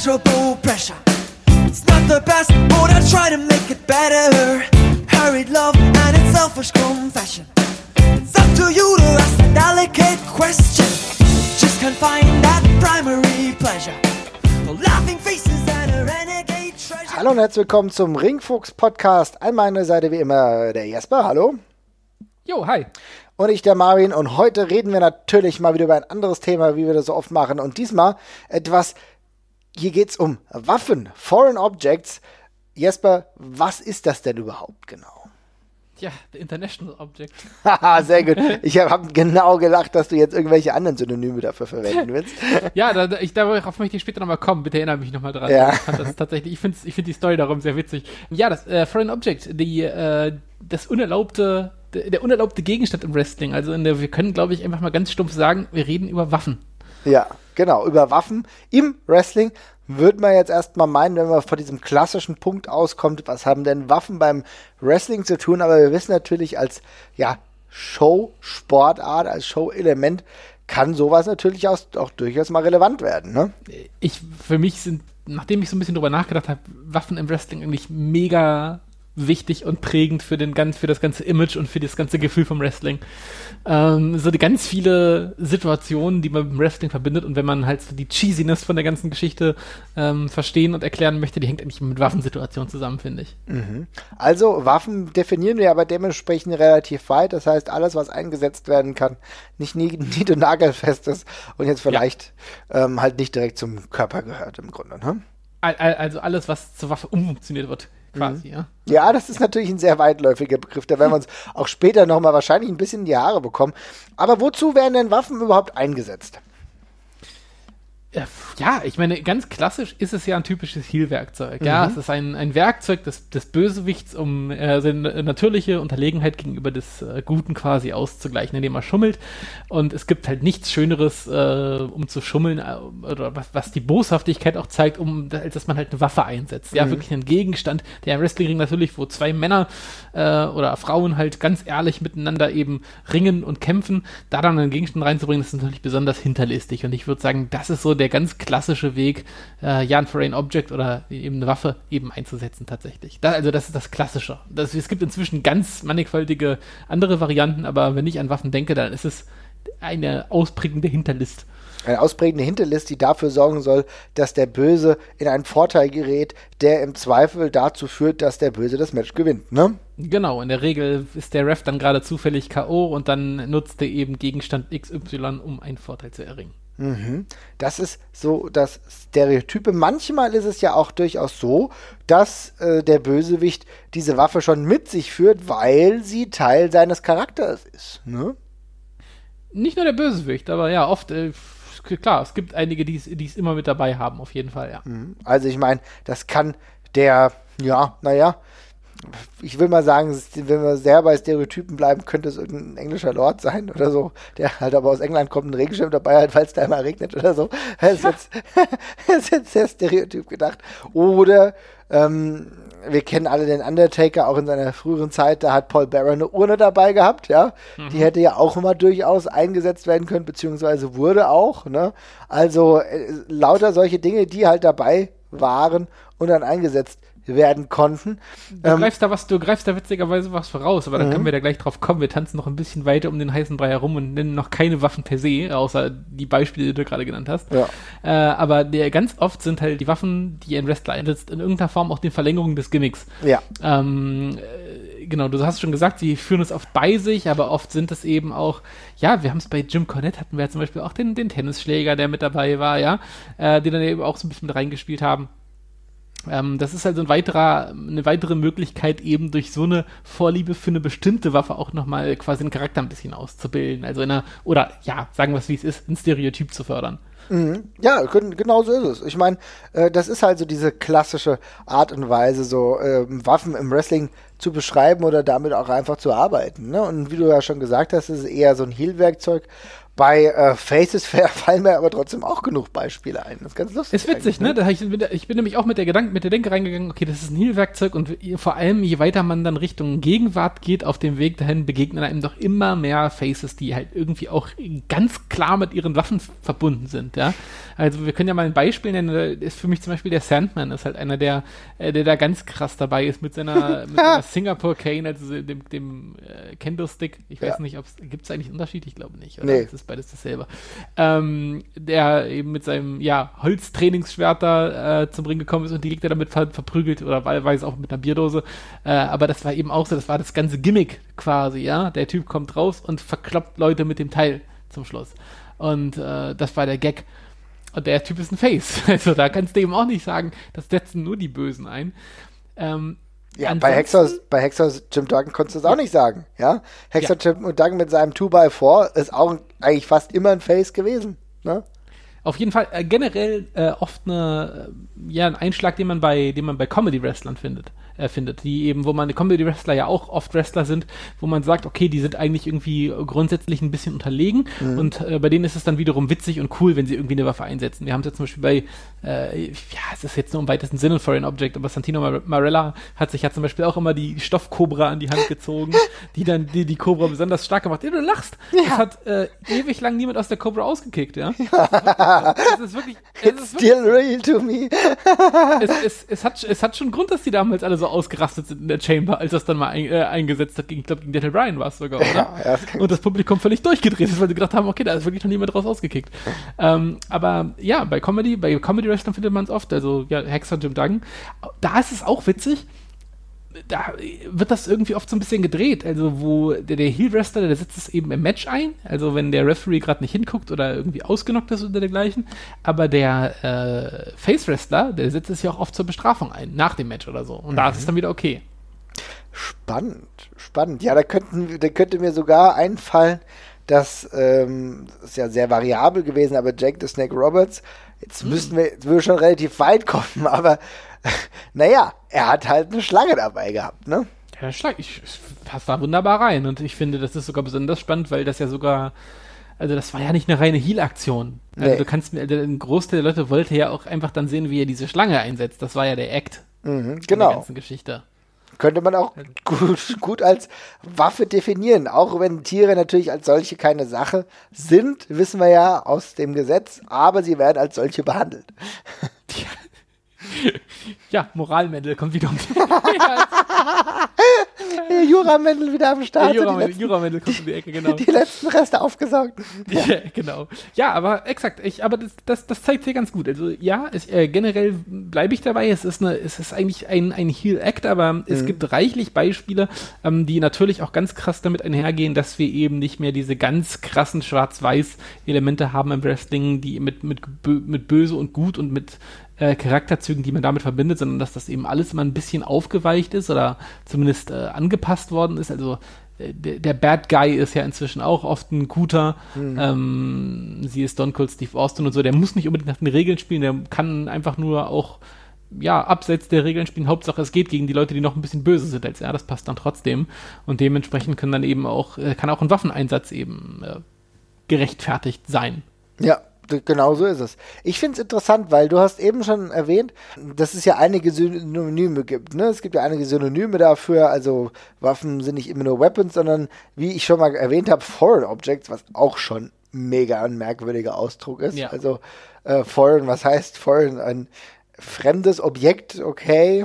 immeasurable pressure. It's not the best, but I try to make it better. Hurried love and its selfish confession. It's up to you to ask the delicate question. Just can't find that primary pleasure. The laughing faces and a renegade treasure. Hallo und herzlich willkommen zum Ringfuchs Podcast. An meiner Seite wie immer der Jesper, hallo. Jo, hi. Und ich, der Marvin. Und heute reden wir natürlich mal wieder über ein anderes Thema, wie wir das so oft machen. Und diesmal etwas, hier geht es um Waffen, Foreign Objects. Jesper, was ist das denn überhaupt genau? Ja, the International Object. Haha, sehr gut. Ich habe genau gelacht, dass du jetzt irgendwelche anderen Synonyme dafür verwenden willst. ja, da, ich, darauf möchte ich später nochmal kommen. Bitte erinnere mich nochmal dran. Ja. Ich tatsächlich, ich finde ich find die Story darum sehr witzig. Ja, das äh, Foreign Object, die, äh, das unerlaubte, der, der unerlaubte Gegenstand im Wrestling. Also in der, wir können, glaube ich, einfach mal ganz stumpf sagen, wir reden über Waffen. Ja, genau. Über Waffen im Wrestling würde man jetzt erstmal meinen, wenn man von diesem klassischen Punkt auskommt, was haben denn Waffen beim Wrestling zu tun? Aber wir wissen natürlich als ja, Show-Sportart, als Show-Element kann sowas natürlich auch, auch durchaus mal relevant werden. Ne? Ich, für mich sind, nachdem ich so ein bisschen drüber nachgedacht habe, Waffen im Wrestling eigentlich mega wichtig und prägend für den ganz, für das ganze Image und für das ganze Gefühl vom Wrestling. Ähm, so die ganz viele Situationen, die man mit dem Wrestling verbindet und wenn man halt so die Cheesiness von der ganzen Geschichte ähm, verstehen und erklären möchte, die hängt eigentlich mit Waffensituationen zusammen, finde ich. Mhm. Also Waffen definieren wir aber dementsprechend relativ weit. Das heißt, alles, was eingesetzt werden kann, nicht nie, nied- und nagelfest ist und jetzt vielleicht ja. ähm, halt nicht direkt zum Körper gehört im Grunde. Ne? Also alles, was zur Waffe umfunktioniert wird quasi, Mhm. ja. Ja, das ist natürlich ein sehr weitläufiger Begriff. Da werden wir uns auch später nochmal wahrscheinlich ein bisschen in die Haare bekommen. Aber wozu werden denn Waffen überhaupt eingesetzt? Ja, ich meine, ganz klassisch ist es ja ein typisches Heal-Werkzeug. Ja, Mhm. es ist ein, ein Werkzeug des, des Bösewichts, um äh, seine natürliche Unterlegenheit gegenüber des äh, Guten quasi auszugleichen, indem er schummelt. Und es gibt halt nichts Schöneres, äh, um zu schummeln, äh, oder was, was die Boshaftigkeit auch zeigt, um, als dass man halt eine Waffe einsetzt. Ja, Mhm. wirklich einen Gegenstand, der im Wrestlingring natürlich, wo zwei Männer äh, oder Frauen halt ganz ehrlich miteinander eben ringen und kämpfen, da dann einen Gegenstand reinzubringen, ist natürlich besonders hinterlistig. Und ich würde sagen, das ist so der ganz klassische Weg, äh, ja, ein Foreign Object oder eben eine Waffe eben einzusetzen tatsächlich. Da, also das ist das Klassische. Das, es gibt inzwischen ganz mannigfaltige andere Varianten, aber wenn ich an Waffen denke, dann ist es eine ausprägende Hinterlist. Eine ausprägende Hinterlist, die dafür sorgen soll, dass der Böse in einen Vorteil gerät, der im Zweifel dazu führt, dass der Böse das Match gewinnt, ne? Genau, in der Regel ist der Ref dann gerade zufällig K.O. und dann nutzt er eben Gegenstand XY, um einen Vorteil zu erringen. Mhm. Das ist so das Stereotype. Manchmal ist es ja auch durchaus so, dass äh, der Bösewicht diese Waffe schon mit sich führt, weil sie Teil seines Charakters ist. Ne? Nicht nur der Bösewicht, aber ja, oft, äh, klar, es gibt einige, die es immer mit dabei haben, auf jeden Fall, ja. Mhm. Also ich meine, das kann der, ja, naja, ich will mal sagen, wenn wir sehr bei Stereotypen bleiben, könnte es irgendein englischer Lord sein oder so, der halt aber aus England kommt, einen Regenschirm dabei hat, weil es da immer regnet oder so. Das ist jetzt, das ist jetzt sehr stereotyp gedacht. Oder ähm, wir kennen alle den Undertaker, auch in seiner früheren Zeit, da hat Paul Bearer eine Urne dabei gehabt, ja. Mhm. Die hätte ja auch immer durchaus eingesetzt werden können, beziehungsweise wurde auch, ne. Also äh, lauter solche Dinge, die halt dabei waren und dann eingesetzt werden konnten. Du ähm, greifst da was, du greifst da witzigerweise was voraus, aber da können wir da gleich drauf kommen. Wir tanzen noch ein bisschen weiter um den heißen Brei herum und nennen noch keine Waffen per se, außer die Beispiele, die du gerade genannt hast. Ja. Äh, aber der, ganz oft sind halt die Waffen, die ein Wrestler einsetzt, in irgendeiner Form auch die Verlängerung des Gimmicks. Ja. Ähm, äh, genau, du hast schon gesagt, sie führen es oft bei sich, aber oft sind es eben auch, ja, wir haben es bei Jim Cornette hatten wir ja zum Beispiel auch den, den Tennisschläger, der mit dabei war, ja, äh, die dann eben auch so ein bisschen mit reingespielt haben. Ähm, das ist also ein weiterer, eine weitere Möglichkeit, eben durch so eine Vorliebe für eine bestimmte Waffe auch nochmal quasi den Charakter ein bisschen auszubilden. Also in einer, oder ja, sagen wir es wie es ist, ein Stereotyp zu fördern. Mhm. Ja, genau so ist es. Ich meine, äh, das ist halt so diese klassische Art und Weise, so äh, Waffen im Wrestling zu beschreiben oder damit auch einfach zu arbeiten. Ne? Und wie du ja schon gesagt hast, ist es eher so ein Heal-Werkzeug. Bei äh, Faces fallen mir aber trotzdem auch genug Beispiele ein. Das ist ganz lustig. Ist witzig, ne? Hab ich, ich bin nämlich auch mit der Gedanke, mit der Denke reingegangen, okay, das ist ein Heal-Werkzeug und vor allem, je weiter man dann Richtung Gegenwart geht, auf dem Weg dahin, begegnen einem doch immer mehr Faces, die halt irgendwie auch ganz klar mit ihren Waffen verbunden sind, ja. Also wir können ja mal ein Beispiel nennen, ist für mich zum Beispiel der Sandman, ist halt einer, der, äh, der da ganz krass dabei ist mit seiner, mit seiner Singapore Cane, also dem, dem äh, Kendo-Stick. Ich weiß Ja. nicht, ob es, gibt es eigentlich einen Unterschied? Ich glaube nicht, oder? Nee. Beides dasselbe. Ähm, der eben mit seinem, ja, Holztrainingsschwert da äh, zum Ring gekommen ist und die Gegner damit ver verprügelt oder wahlweise auch mit einer Bierdose. Äh, aber das war eben auch so, das war das ganze Gimmick quasi, ja. Der Typ kommt raus und verkloppt Leute mit dem Teil zum Schluss. Und äh, das war der Gag. Und der Typ ist ein Face. Also da kannst du eben auch nicht sagen, das setzen nur die Bösen ein. Ähm, Ja, bei ansonsten- Hexers, bei Hexers Jim Duggan konntest du es auch nicht sagen, ja? Hexer Ja. Jim Duggan mit seinem 2x4 ist auch eigentlich fast immer ein Face gewesen, ne? Auf jeden Fall äh, generell äh, oft eine, äh, ja, ein Einschlag, den man bei, den man bei Comedy-Wrestlern findet, findet, die eben, wo man die Comedy-Wrestler ja auch oft Wrestler sind, wo man sagt, okay, die sind eigentlich irgendwie grundsätzlich ein bisschen unterlegen und äh, bei denen ist es dann wiederum witzig und cool, wenn sie irgendwie eine Waffe einsetzen. Wir haben es jetzt zum Beispiel bei, äh, ja, es ist jetzt nur im weitesten Sinne ein Foreign Object, aber Santino Mar Marella hat sich ja zum Beispiel auch immer die Stoffkobra an die Hand gezogen, die dann die, die Cobra besonders stark gemacht. Ja, du lachst. Das hat äh, ewig lang niemand aus der Cobra ausgekickt, ja. Es ist wirklich, es ist wirklich Still real to me. es, es, es, hat, es hat schon Grund, dass die damals alle so ausgerastet sind in der Chamber, als das dann mal ein, äh, eingesetzt hat. Gegen, ich glaube, gegen Daniel Bryan war es sogar, oder? Ja, ja, das Und das Publikum völlig durchgedreht ist, weil sie gedacht haben, okay, da ist wirklich noch niemand draus ausgekickt. Ähm, aber ja, bei Comedy, bei Comedy-Wrestlern findet man es oft, also ja, Hexer, Jim Duggan. Da ist es auch witzig, da wird das irgendwie oft so ein bisschen gedreht. Also, wo der, der Heel-Wrestler, der setzt es eben im Match ein. Also, wenn der Referee gerade nicht hinguckt oder irgendwie ausgenockt ist oder dergleichen. Aber der äh, Face-Wrestler, der setzt es ja auch oft zur Bestrafung ein, nach dem Match oder so. Und da ist es dann wieder okay. Spannend, spannend. Ja, da könnten, da könnte mir sogar einfallen, dass, ähm, das ist ja sehr variabel gewesen, aber Jake the Snake Roberts, jetzt müssten wir, jetzt würde schon relativ weit kommen, aber naja, er hat halt eine Schlange dabei gehabt, ne? Ja, schlag, ich, passe da wunderbar rein. Und ich finde, das ist sogar besonders spannend, weil das ja sogar, also das war ja nicht eine reine Heal-Aktion. Also Nee. du kannst mir, also ein Großteil der Leute wollte ja auch einfach dann sehen, wie er diese Schlange einsetzt. Das war ja der Act Mhm, der genau. ganzen Geschichte. Könnte man auch gut, gut als Waffe definieren. Auch wenn Tiere natürlich als solche keine Sache sind, wissen wir ja aus dem Gesetz, aber sie werden als solche behandelt. Ja, Moralmendel kommt wieder um Der Juramendel wieder am Start. der Juramendel, Juramendel kommt um die Ecke, genau. die letzten Reste aufgesaugt. Ja, genau. Ja, aber exakt. Ich, aber das, das, das zeigt hier ganz gut. Also ja, es, äh, generell bleibe ich dabei. Es ist, eine, es ist eigentlich ein, ein Heal-Act, aber es gibt reichlich Beispiele, ähm, die natürlich auch ganz krass damit einhergehen, dass wir eben nicht mehr diese ganz krassen Schwarz-Weiß-Elemente haben im Wrestling, die mit, mit, mit böse und gut und mit äh, Charakterzügen, die man damit verbindet, sondern dass das eben alles immer ein bisschen aufgeweicht ist oder zumindest äh, angepasst worden ist. Also äh, der, der Bad Guy ist ja inzwischen auch oft ein guter. Ähm, sie ist Stone Cold Steve Austin und so. Der muss nicht unbedingt nach den Regeln spielen, der kann einfach nur auch ja, abseits der Regeln spielen. Hauptsache, es geht gegen die Leute, die noch ein bisschen böse sind als er. Das passt dann trotzdem. Und dementsprechend können dann eben auch, äh, kann auch ein Waffeneinsatz eben äh, gerechtfertigt sein. Ja, genau so ist es. Ich finde es interessant, weil du hast eben schon erwähnt, dass es ja einige Synonyme gibt. Ne? Es gibt ja einige Synonyme dafür. Also Waffen sind nicht immer nur Weapons, sondern wie ich schon mal erwähnt habe, Foreign Objects, was auch schon mega ein merkwürdiger Ausdruck ist. Ja. Also äh, Foreign, was heißt Foreign? Ein fremdes Objekt, okay.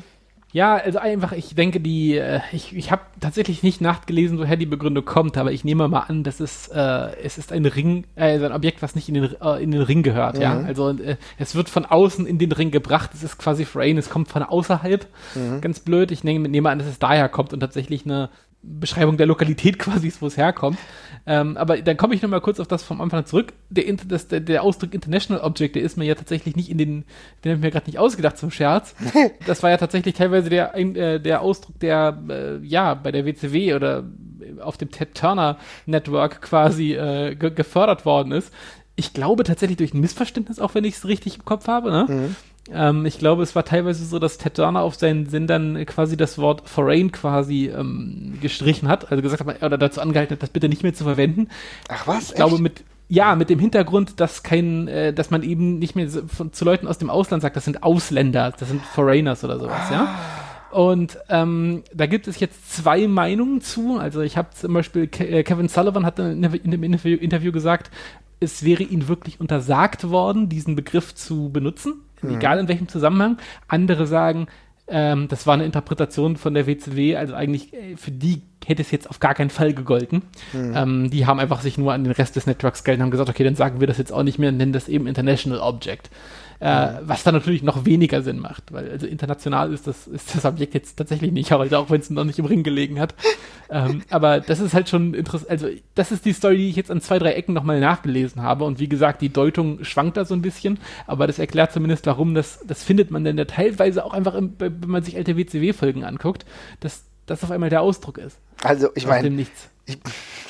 Ja, also einfach, ich denke, die, äh, ich, ich habe tatsächlich nicht nachgelesen, woher die Begründung kommt, aber ich nehme mal an, dass es, äh, es ist ein Ring, äh, also ein Objekt, was nicht in den, äh, in den Ring gehört, ja. Also äh, es wird von außen in den Ring gebracht, es ist quasi Frame, es kommt von außerhalb. Ganz blöd. Ich nehme, nehme an, dass es daher kommt und tatsächlich eine Beschreibung der Lokalität quasi ist, wo es herkommt. Ähm, aber dann komme ich nochmal kurz auf das vom Anfang zurück. Der, das, der, der Ausdruck International Object, der ist mir ja tatsächlich nicht in den, den habe ich mir gerade nicht ausgedacht zum Scherz. Das war ja tatsächlich teilweise der, äh, der Ausdruck, der äh, ja bei der WCW oder auf dem Ted Turner Network quasi äh, ge gefördert worden ist. Ich glaube tatsächlich durch ein Missverständnis, auch wenn ich es richtig im Kopf habe. Ne? Ähm, ich glaube, es war teilweise so, dass Ted Turner auf seinen Sendern quasi das Wort foreign quasi ähm, gestrichen hat, also gesagt hat, oder dazu angehalten hat, das bitte nicht mehr zu verwenden. Ach was? Ich glaube, echt? mit, Ja, mit dem Hintergrund, dass kein, äh, dass man eben nicht mehr von, zu Leuten aus dem Ausland sagt, das sind Ausländer, das sind Foreigners oder sowas, ja. Und ähm, da gibt es jetzt zwei Meinungen zu. Also ich habe zum Beispiel Ke äh, Kevin Sullivan hat in dem Interview, Interview gesagt, es wäre ihnen wirklich untersagt worden, diesen Begriff zu benutzen, egal in welchem Zusammenhang. Andere sagen, ähm, das war eine Interpretation von der WCW, also eigentlich äh, für die hätte es jetzt auf gar keinen Fall gegolten. Ähm, die haben einfach sich nur an den Rest des Networks gehalten und haben gesagt, okay, dann sagen wir das jetzt auch nicht mehr und nennen das eben International Object. Äh, was dann natürlich noch weniger Sinn macht, weil also international ist das, ist das Objekt jetzt tatsächlich nicht heute, auch wenn es noch nicht im Ring gelegen hat. ähm, aber das ist halt schon interessant, also das ist die Story, die ich jetzt an zwei, drei Ecken nochmal nachgelesen habe und wie gesagt, die Deutung schwankt da so ein bisschen, aber das erklärt zumindest, warum das, das findet man denn da teilweise auch einfach, im, wenn man sich alte WCW-Folgen anguckt, dass das auf einmal der Ausdruck ist. Also ich meine. Ich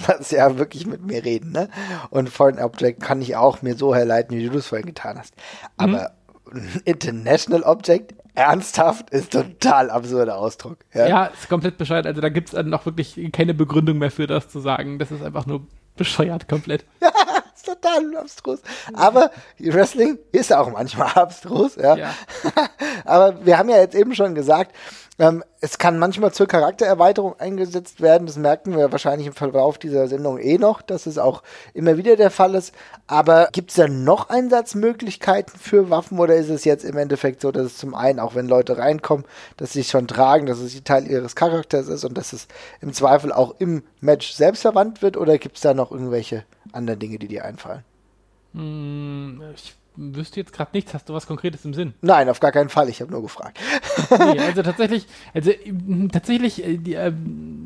lass ja wirklich mit mir reden, ne? Und Foreign Object kann ich auch mir so herleiten, wie du das vorhin getan hast. Aber ein International Object, ernsthaft, ist total absurder Ausdruck. Ja. Ja, ist komplett bescheuert. Also da gibt es dann auch wirklich keine Begründung mehr für das zu sagen. Das ist einfach nur bescheuert komplett. ist total abstrus. Aber Wrestling ist auch manchmal abstrus, ja. Ja. Aber wir haben ja jetzt eben schon gesagt, ähm, es kann manchmal zur Charaktererweiterung eingesetzt werden. Das merken wir wahrscheinlich im Verlauf dieser Sendung eh noch, dass es auch immer wieder der Fall ist. Aber gibt es da noch Einsatzmöglichkeiten für Waffen oder ist es jetzt im Endeffekt so, dass es zum einen, auch wenn Leute reinkommen, dass sie sich schon tragen, dass es Teil ihres Charakters ist und dass es im Zweifel auch im Match selbst verwandt wird oder gibt es da noch irgendwelche anderen Dinge, die dir einfallen? Hm, ich wüsste jetzt gerade nichts. Hast du was Konkretes im Sinn? Nein, auf gar keinen Fall. Ich habe nur gefragt. Nee, also tatsächlich, also ähm, tatsächlich, äh, die,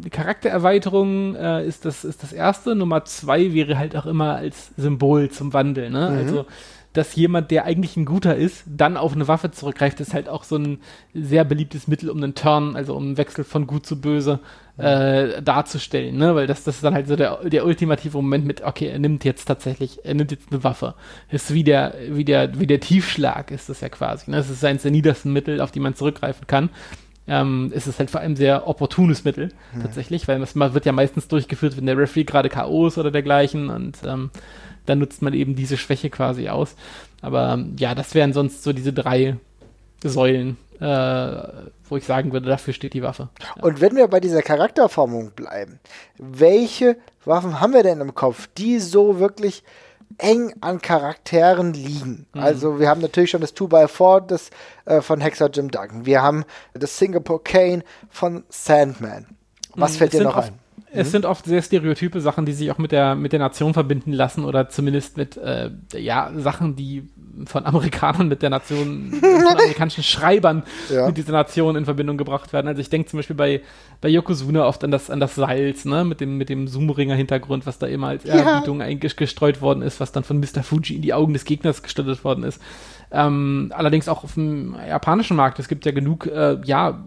die Charaktererweiterung äh, ist, das, ist das erste. Nummer zwei wäre halt auch immer als Symbol zum Wandel, ne? Also dass jemand, der eigentlich ein guter ist, dann auf eine Waffe zurückgreift, ist halt auch so ein sehr beliebtes Mittel, um einen Turn, also um einen Wechsel von gut zu böse äh, darzustellen, ne? Weil das, das ist dann halt so der, der ultimative Moment mit, okay, er nimmt jetzt tatsächlich, er nimmt jetzt eine Waffe. Das ist wie der, wie der, wie der Tiefschlag ist das ja quasi. Ne? Das ist eines der niedersten Mittel, auf die man zurückgreifen kann. Ähm, es ist halt vor allem sehr opportunes Mittel, tatsächlich, weil es wird ja meistens durchgeführt, wenn der Referee gerade K.O. ist oder dergleichen und ähm, dann nutzt man eben diese Schwäche quasi aus. Aber ähm, ja, das wären sonst so diese drei Säulen, äh, wo ich sagen würde, dafür steht die Waffe. Und wenn wir bei dieser Charakterformung bleiben, welche Waffen haben wir denn im Kopf, die so wirklich eng an Charakteren liegen? Also wir haben natürlich schon das 2x4 das, äh, von Hexer Jim Duggan. Wir haben das Singapore Cane von Sandman. Was fällt Es dir noch ein? Es sind oft sehr stereotype Sachen, die sich auch mit der, mit der Nation verbinden lassen oder zumindest mit, äh, ja, Sachen, die von Amerikanern mit der Nation, von amerikanischen Schreibern Ja. mit dieser Nation in Verbindung gebracht werden. Also ich denke zum Beispiel bei, bei Yokozuna oft an das, an das Salz, ne, mit dem, mit dem Zoom-Ringer-Hintergrund, was da immer als Ehrerbietung einge- gestreut worden ist, was dann von Mr. Fuji in die Augen des Gegners gestattet worden ist. Ähm, allerdings auch auf dem japanischen Markt. Es gibt ja genug, äh, ja,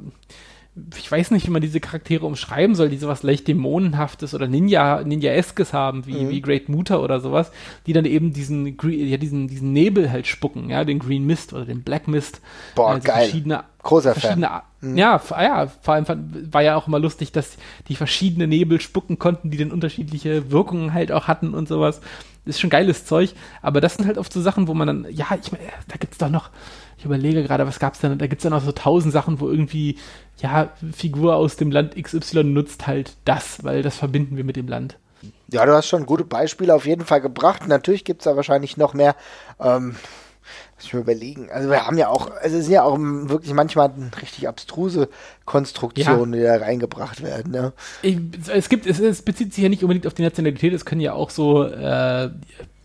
ich weiß nicht, wie man diese Charaktere umschreiben soll, die sowas leicht Dämonenhaftes oder Ninja, Ninja-eskes haben, wie, wie Great Muta oder sowas, die dann eben diesen, ja, diesen, diesen Nebel halt spucken, ja, den Green Mist oder den Black Mist. Boah, Also geil. Verschiedene, Großer Fan. verschiedene, Ar- Ja, f- ja, vor allem war ja auch immer lustig, dass die verschiedene Nebel spucken konnten, die dann unterschiedliche Wirkungen halt auch hatten und sowas. ist schon geiles Zeug, aber das sind halt oft so Sachen, wo man dann, ja, ich meine, da gibt's doch noch, ich überlege gerade, was gab's denn, da gibt's dann noch so tausend Sachen, wo irgendwie, ja, Figur aus dem Land XY nutzt halt das, weil das verbinden wir mit dem Land. Ja, du hast schon gute Beispiele auf jeden Fall gebracht. Natürlich gibt es da wahrscheinlich noch mehr. Ähm, muss ich mir überlegen. Also wir haben ja auch, also es sind ja auch wirklich manchmal richtig abstruse Konstruktionen, die da reingebracht werden. Ne? Ich, es gibt, es, es bezieht sich ja nicht unbedingt auf die Nationalität, es können ja auch so, äh,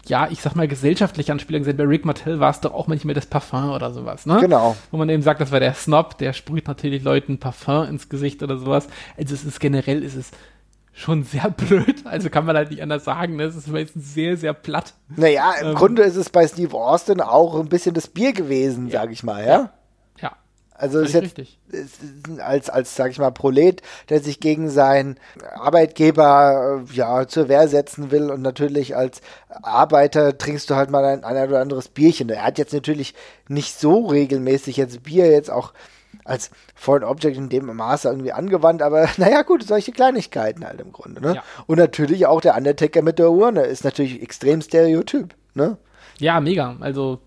ja, ich sag mal, gesellschaftliche Anspielungen sein. Bei Rick Martell war es doch auch manchmal das Parfum oder sowas, ne? Genau. Wo man eben sagt, das war der Snob, der sprüht natürlich Leuten Parfum ins Gesicht oder sowas. Also es ist generell, ist es schon sehr blöd. Also kann man halt nicht anders sagen. Ne? Es ist meistens sehr, sehr platt. Naja, im Ähm. Grunde ist es bei Steve Austin auch ein bisschen das Bier gewesen, sag ich mal, ja? Ja. Also ist jetzt richtig. ist als, als, sag ich mal, Prolet, der sich gegen seinen Arbeitgeber äh, ja zur Wehr setzen will und natürlich als Arbeiter trinkst du halt mal ein, ein oder anderes Bierchen. Er hat jetzt natürlich nicht so regelmäßig jetzt Bier jetzt auch als Foreign Object in dem Maße irgendwie angewandt, aber naja, gut, solche Kleinigkeiten halt im Grunde. Ne? Ja. Und natürlich auch der Undertaker mit der Urne ist natürlich extrem stereotyp. Ne? Ja, mega. Also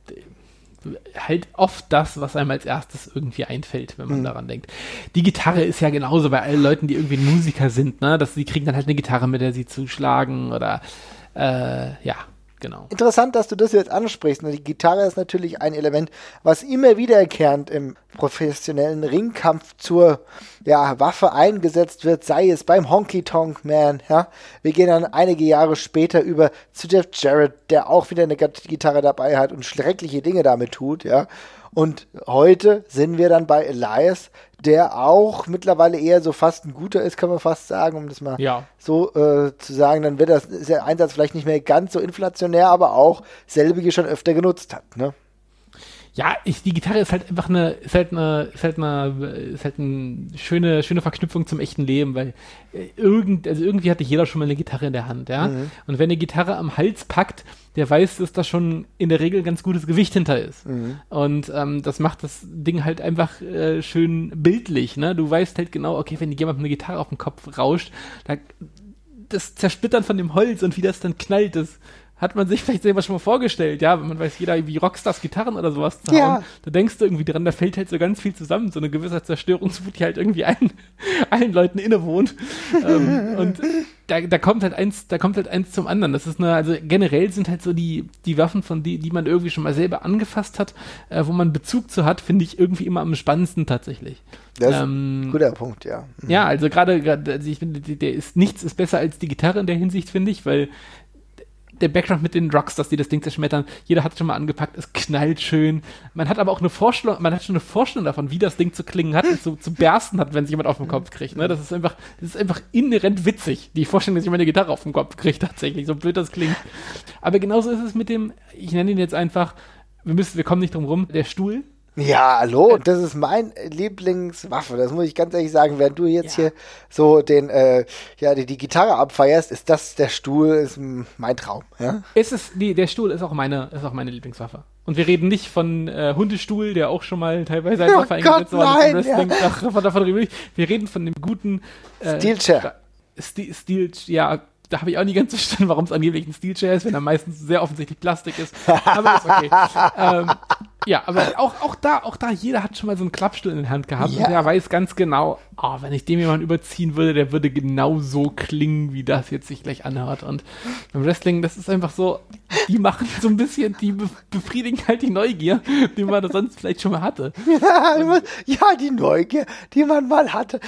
halt oft das, was einem als erstes irgendwie einfällt, wenn man Mhm. daran denkt. Die Gitarre ist ja genauso bei allen Leuten, die irgendwie Musiker sind, ne? Dass sie kriegen dann halt eine Gitarre, mit der sie zuschlagen oder äh, ja, genau. Interessant, dass du das jetzt ansprichst. ne? Die Gitarre ist natürlich ein Element, was immer wiederkehrend im professionellen Ringkampf zur ja, Waffe eingesetzt wird, sei es beim Honky Tonk Man. Ja? Wir gehen dann einige Jahre später über zu Jeff Jarrett, der auch wieder eine Gitarre dabei hat und schreckliche Dinge damit tut. Ja? Und heute sind wir dann bei Elias, der auch mittlerweile eher so fast ein guter ist, kann man fast sagen, um das mal Ja. so äh, zu sagen, dann wird das, ist der Einsatz vielleicht nicht mehr ganz so inflationär, aber auch selbige schon öfter genutzt hat. Ne? Ja, ich, die Gitarre ist halt einfach eine, ist halt eine, ist halt eine, ist halt eine schöne, schöne Verknüpfung zum echten Leben, weil äh, irgend, also irgendwie hatte jeder schon mal eine Gitarre in der Hand, ja. Und wenn eine Gitarre am Hals packt, der weiß, dass da schon in der Regel ganz gutes Gewicht hinter ist. Und ähm, das macht das Ding halt einfach äh, schön bildlich, ne? Du weißt halt genau, okay, wenn jemand eine Gitarre auf den Kopf rauscht, da, das Zersplittern von dem Holz und wie das dann knallt, das hat man sich vielleicht selber schon mal vorgestellt, ja, wenn man weiß, jeder wie Rockstars Gitarren oder sowas zu Ja. da denkst du irgendwie dran, da fällt halt so ganz viel zusammen, so eine gewisse Zerstörungswut, die halt irgendwie allen, allen Leuten innewohnt. ähm, und da, da kommt halt eins, da kommt halt eins zum anderen. Das ist eine, also generell sind halt so die, die Waffen, von die, die man irgendwie schon mal selber angefasst hat, äh, wo man Bezug zu hat, finde ich irgendwie immer am spannendsten tatsächlich. Das ist Ähm, ein guter Punkt, ja. ja, also gerade, also ich finde, der ist nichts ist besser als die Gitarre in der Hinsicht, finde ich, weil der Background mit den Rockstars, die das Ding zerschmettern, jeder hat schon mal angepackt, es knallt schön. Man hat aber auch eine Vorstellung, man hat schon eine Vorstellung davon, wie das Ding zu klingen hat zu, zu bersten hat, wenn sich jemand auf den Kopf kriegt. Ne? Das ist einfach, das ist einfach inhärent witzig, die Vorstellung, dass jemand eine Gitarre auf den Kopf kriegt, tatsächlich, so blöd das klingt. Aber genauso ist es mit dem, ich nenne ihn jetzt einfach, wir müssen, wir kommen nicht drum rum, der Stuhl. Ja, hallo, das ist mein Lieblingswaffe, das muss ich ganz ehrlich sagen. Während du jetzt Ja. hier so den, äh, ja, die, die Gitarre abfeierst, ist das der Stuhl, ist mein Traum, ja. Es ist, nee, der Stuhl ist auch meine, ist auch meine Lieblingswaffe. Und wir reden nicht von äh, Hundestuhl, der auch schon mal teilweise als Oh Waffe eingesetzt worden ist Wrestling. Ach, davon, davon reden wir nicht. Wir reden von dem guten äh, Steel Chair. Steel, Steel, ja, da habe ich auch nie ganz verstanden, warum es angeblich ein Steel Chair ist, wenn er meistens sehr offensichtlich Plastik ist. Aber ist okay. ähm, ja, aber auch, auch da, auch da, jeder hat schon mal so einen Klappstuhl in der Hand gehabt Ja. und der weiß ganz genau, oh, wenn ich dem jemand überziehen würde, der würde genau so klingen, wie das jetzt sich gleich anhört. Und beim Wrestling, das ist einfach so, die machen so ein bisschen, die be befriedigen halt die Neugier, die man sonst vielleicht schon mal hatte. Ja, die Neugier, die man mal hatte.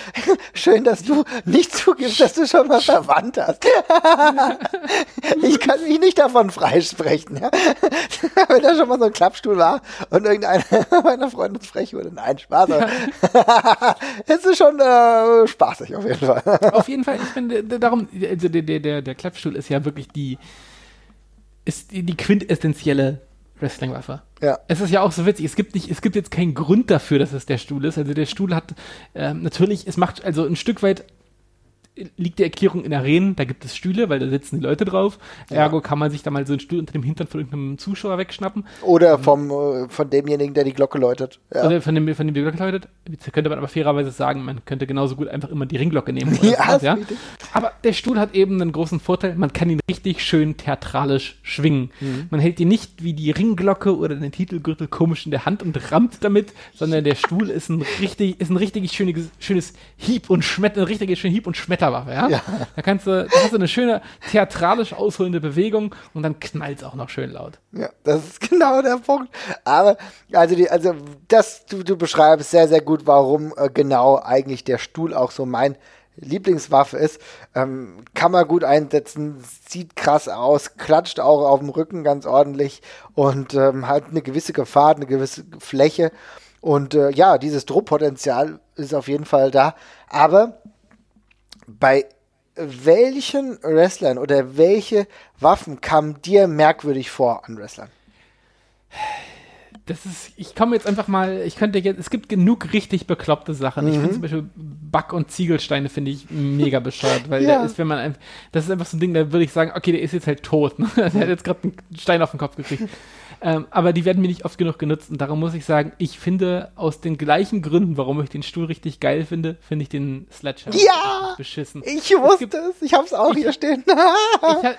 Schön, dass du nicht zugibst, dass du schon mal verwandt hast. Ich kann mich nicht davon freisprechen. Ja? Wenn da schon mal so ein Klappstuhl war und irgendeiner meiner Freunde frech wurde. Nein, Spaß. aber Es ist schon äh, spaßig auf jeden Fall. Auf jeden Fall, ich finde, darum, also der, der, der, der Klappstuhl ist ja wirklich die, ist die, die quintessentielle Wrestling-Waffe. Ja. Es ist ja auch so witzig, es gibt nicht, es gibt jetzt keinen Grund dafür, dass es der Stuhl ist. Also der Stuhl hat, ähm, natürlich, es macht, also ein Stück weit liegt die Erklärung in Arenen, da gibt es Stühle, weil da sitzen die Leute drauf. Ergo kann man sich da mal so einen Stuhl unter dem Hintern von irgendeinem Zuschauer wegschnappen. Oder vom, äh, von demjenigen, der die Glocke läutet. Ja. Oder von dem, von dem die Glocke läutet. Jetzt könnte man aber fairerweise sagen, man könnte genauso gut einfach immer die Ringglocke nehmen. Ja, sowas, ja? Aber der Stuhl hat eben einen großen Vorteil, man kann ihn richtig schön theatralisch schwingen. Man hält ihn nicht wie die Ringglocke oder den Titelgürtel komisch in der Hand und rammt damit, sondern der Stuhl ist ein richtig, ist ein richtig schönes, schönes Hieb und Schmetter, eine richtige schöne Hieb- und Schmetterwaffe, ja? Ja. Da kannst du, da hast du eine schöne theatralisch ausholende Bewegung und dann knallt auch noch schön laut. Ja, das ist genau der Punkt. Aber, also, die, also das, du, du beschreibst sehr, sehr gut, warum äh, genau eigentlich der Stuhl auch so mein Lieblingswaffe ist. Ähm, kann man gut einsetzen, sieht krass aus, klatscht auch auf dem Rücken ganz ordentlich und ähm, hat eine gewisse Gefahr, eine gewisse Fläche. Und äh, ja, dieses Druckpotenzial ist auf jeden Fall da. Aber bei welchen Wrestlern oder welche Waffen kamen dir merkwürdig vor an Wrestlern? Das ist, ich komme jetzt einfach mal, ich könnte jetzt, es gibt genug richtig bekloppte Sachen. Ich Mhm. finde zum Beispiel Back- und Ziegelsteine finde ich mega bescheuert, weil Ja. ist, wenn man einfach, das ist einfach so ein Ding, da würde ich sagen, okay, der ist jetzt halt tot. Ne? Der hat jetzt gerade einen Stein auf den Kopf gekriegt. Ähm, aber die werden mir nicht oft genug genutzt und darum muss ich sagen, ich finde aus den gleichen Gründen, warum ich den Stuhl richtig geil finde, finde ich den Sledgehammer Ja! beschissen. Ich wusste gibt- es, ich hab's auch hier stehen. ich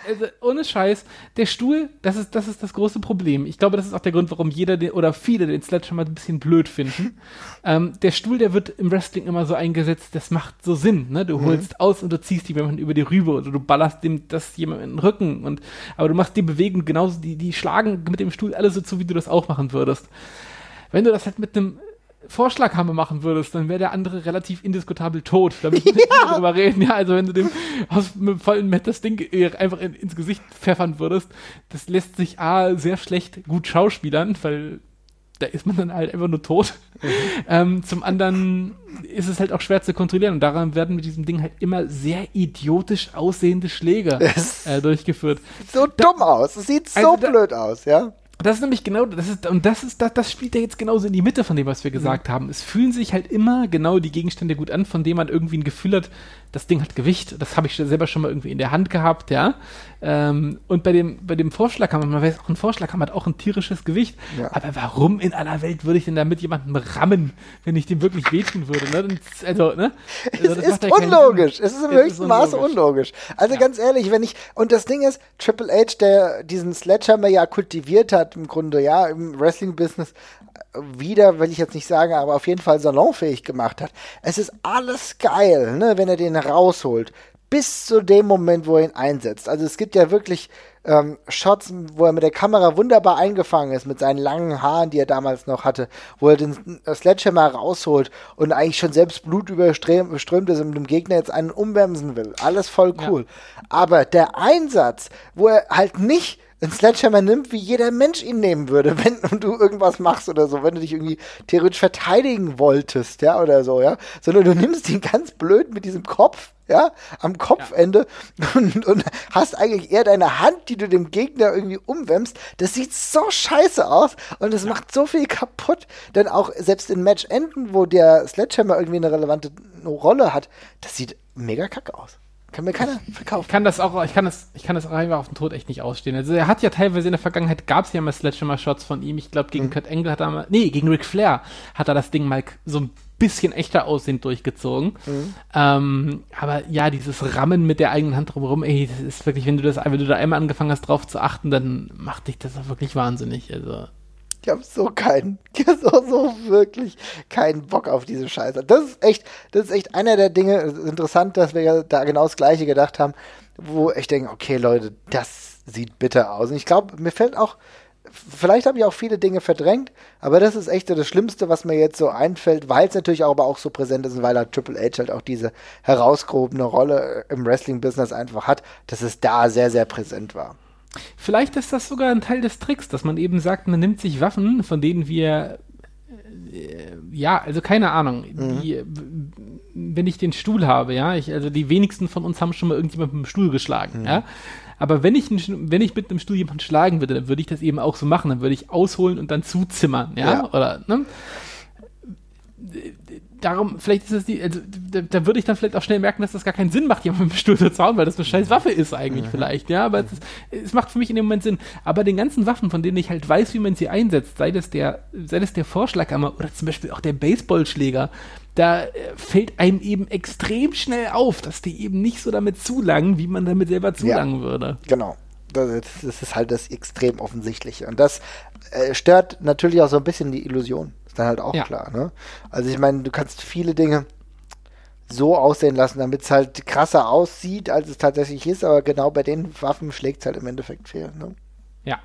also, ohne Scheiß, der Stuhl, das ist, das ist das große Problem. Ich glaube, das ist auch der Grund, warum jeder den, oder viele den Sledgehammer ein bisschen blöd finden. ähm, der Stuhl, der wird im Wrestling immer so eingesetzt, das macht so Sinn. Ne? Du holst aus und du ziehst die jemanden über die Rübe oder du ballerst dem das jemand in den Rücken. Und, aber du machst die Bewegung genauso, die, die schlagen mit dem Stuhl alle so zu, wie du das auch machen würdest. Wenn du das halt mit einem Vorschlaghammer machen würdest, dann wäre der andere relativ indiskutabel tot. Da müssen wir nicht mehr drüber reden. Ja, also wenn du dem aus, mit dem vollen Met das Ding äh, einfach in, ins Gesicht pfeffern würdest, das lässt sich A, sehr schlecht gut schauspielern, weil da ist man dann halt einfach nur tot. Ähm, zum anderen ist es halt auch schwer zu kontrollieren und daran werden mit diesem Ding halt immer sehr idiotisch aussehende Schläge äh, durchgeführt. so dumm aus. Es sieht so Also da- blöd aus, ja. Das ist nämlich genau, das ist, und das ist, das, das spielt ja jetzt genauso in die Mitte von dem, was wir gesagt haben. Es fühlen sich halt immer genau die Gegenstände gut an, von denen man irgendwie ein Gefühl hat, das Ding hat Gewicht. Das habe ich selber schon mal irgendwie in der Hand gehabt, ja. Ähm, und bei dem, bei dem Vorschlaghammer, man weiß auch, ein Vorschlaghammer hat auch ein tierisches Gewicht. Ja. Aber warum in aller Welt würde ich denn damit jemanden rammen, wenn ich dem wirklich wehtun würde, ne? Also, ne? Also, Es das ist unlogisch. Es ist im Es höchsten Maße unlogisch. Also Ja. ganz ehrlich, wenn ich, und das Ding ist, Triple H, der diesen Sledgehammer ja kultiviert hat, im Grunde, ja, im Wrestling-Business, wieder, will ich jetzt nicht sagen, aber auf jeden Fall salonfähig gemacht hat. Es ist alles geil, ne, wenn er den rausholt. Bis zu dem Moment, wo er ihn einsetzt. Also es gibt ja wirklich ähm, Shots, wo er mit der Kamera wunderbar eingefangen ist, mit seinen langen Haaren, die er damals noch hatte, wo er den äh, Sledgehammer rausholt und eigentlich schon selbst Blut überströmt ist und dem Gegner jetzt einen umbremsen will. Alles voll Ja. cool. Aber der Einsatz, wo er halt nicht einen Sledgehammer nimmt, wie jeder Mensch ihn nehmen würde, wenn du irgendwas machst oder so, wenn du dich irgendwie theoretisch verteidigen wolltest, ja, oder so, ja, sondern du nimmst ihn ganz blöd mit diesem Kopf, ja, am Kopfende und, und hast eigentlich eher deine Hand, die du dem Gegner irgendwie umwemmst. Das sieht so scheiße aus und es macht so viel kaputt, denn auch selbst in Matchenden, wo der Sledgehammer irgendwie eine relevante Rolle hat, das sieht mega kacke aus. Kann mir keiner verkaufen. Ich kann das auch, ich kann das, ich kann das auch einfach auf den Tod echt nicht ausstehen. Also er hat ja teilweise in der Vergangenheit gab es ja mal Sledgehammer-Shots von ihm. Ich glaube gegen Kurt Angle hat er mal, nee, gegen Ric Flair hat er das Ding mal so ein bisschen echter aussehend durchgezogen. Ähm, aber ja, dieses Rammen mit der eigenen Hand drumherum, ey, das ist wirklich, wenn du das, wenn du da einmal angefangen hast drauf zu achten, dann macht dich das auch wirklich wahnsinnig. Also Ich habe so keinen, ich hab so, so wirklich keinen Bock auf diese Scheiße. Das ist echt, das ist echt einer der Dinge, interessant, dass wir ja da genau das Gleiche gedacht haben, wo ich denke, okay Leute, das sieht bitter aus. Und ich glaube, mir fällt auch, vielleicht habe ich auch viele Dinge verdrängt, aber das ist echt das Schlimmste, was mir jetzt so einfällt, weil es natürlich auch aber auch so präsent ist und weil halt Triple H halt auch diese herausgehobene Rolle im Wrestling-Business einfach hat, dass es da sehr, sehr präsent war. Vielleicht ist das sogar ein Teil des Tricks, dass man eben sagt, man nimmt sich Waffen, von denen wir äh, ja, also keine Ahnung, die, w- wenn ich den Stuhl habe, ja, ich, also die wenigsten von uns haben schon mal irgendjemand mit dem Stuhl geschlagen, ja. Aber wenn ich, einen wenn ich mit einem Stuhl jemanden schlagen würde, dann würde ich das eben auch so machen. Dann würde ich ausholen und dann zuzimmern, ja, Ja. oder, ne? Darum, vielleicht ist es die, also da, da würde ich dann vielleicht auch schnell merken, dass das gar keinen Sinn macht, jemanden mit dem Stuhl zu zauen, weil das eine scheiß Waffe ist eigentlich vielleicht, ja, aber es, ist, es macht für mich in dem Moment Sinn. Aber den ganzen Waffen, von denen ich halt weiß, wie man sie einsetzt, sei das der, sei das der Vorschlaghammer oder zum Beispiel auch der Baseballschläger, da äh, fällt einem eben extrem schnell auf, dass die eben nicht so damit zulangen, wie man damit selber zulangen würde. Genau. Das, das ist halt das extrem offensichtliche. Und das äh, stört natürlich auch so ein bisschen die Illusion. Ist dann halt auch Ja. klar. Ne? Also ich meine, du kannst viele Dinge so aussehen lassen, damit es halt krasser aussieht, als es tatsächlich ist, aber genau bei den Waffen schlägt es halt im Endeffekt fehl. Ne? Ja.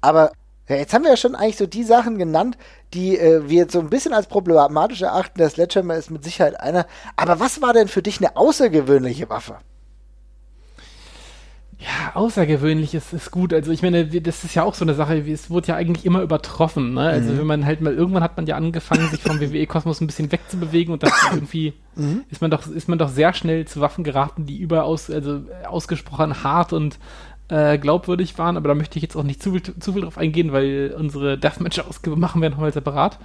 Aber ja, jetzt haben wir ja schon eigentlich so die Sachen genannt, die äh, wir jetzt so ein bisschen als problematisch erachten. Der Sledgehammer ist mit Sicherheit einer. Aber was war denn für dich eine außergewöhnliche Waffe? Ja, außergewöhnlich ist, ist gut. Also ich meine, das ist ja auch so eine Sache, es wurde ja eigentlich immer übertroffen. Ne? Also wenn man halt mal, irgendwann hat man ja angefangen, sich vom WWE-Kosmos ein bisschen wegzubewegen und dann irgendwie ist man doch, ist man doch sehr schnell zu Waffen geraten, die überaus, also ausgesprochen hart und äh, glaubwürdig waren, aber da möchte ich jetzt auch nicht zu viel, zu viel drauf eingehen, weil unsere Deathmatch-Ausgabe machen wir nochmal separat.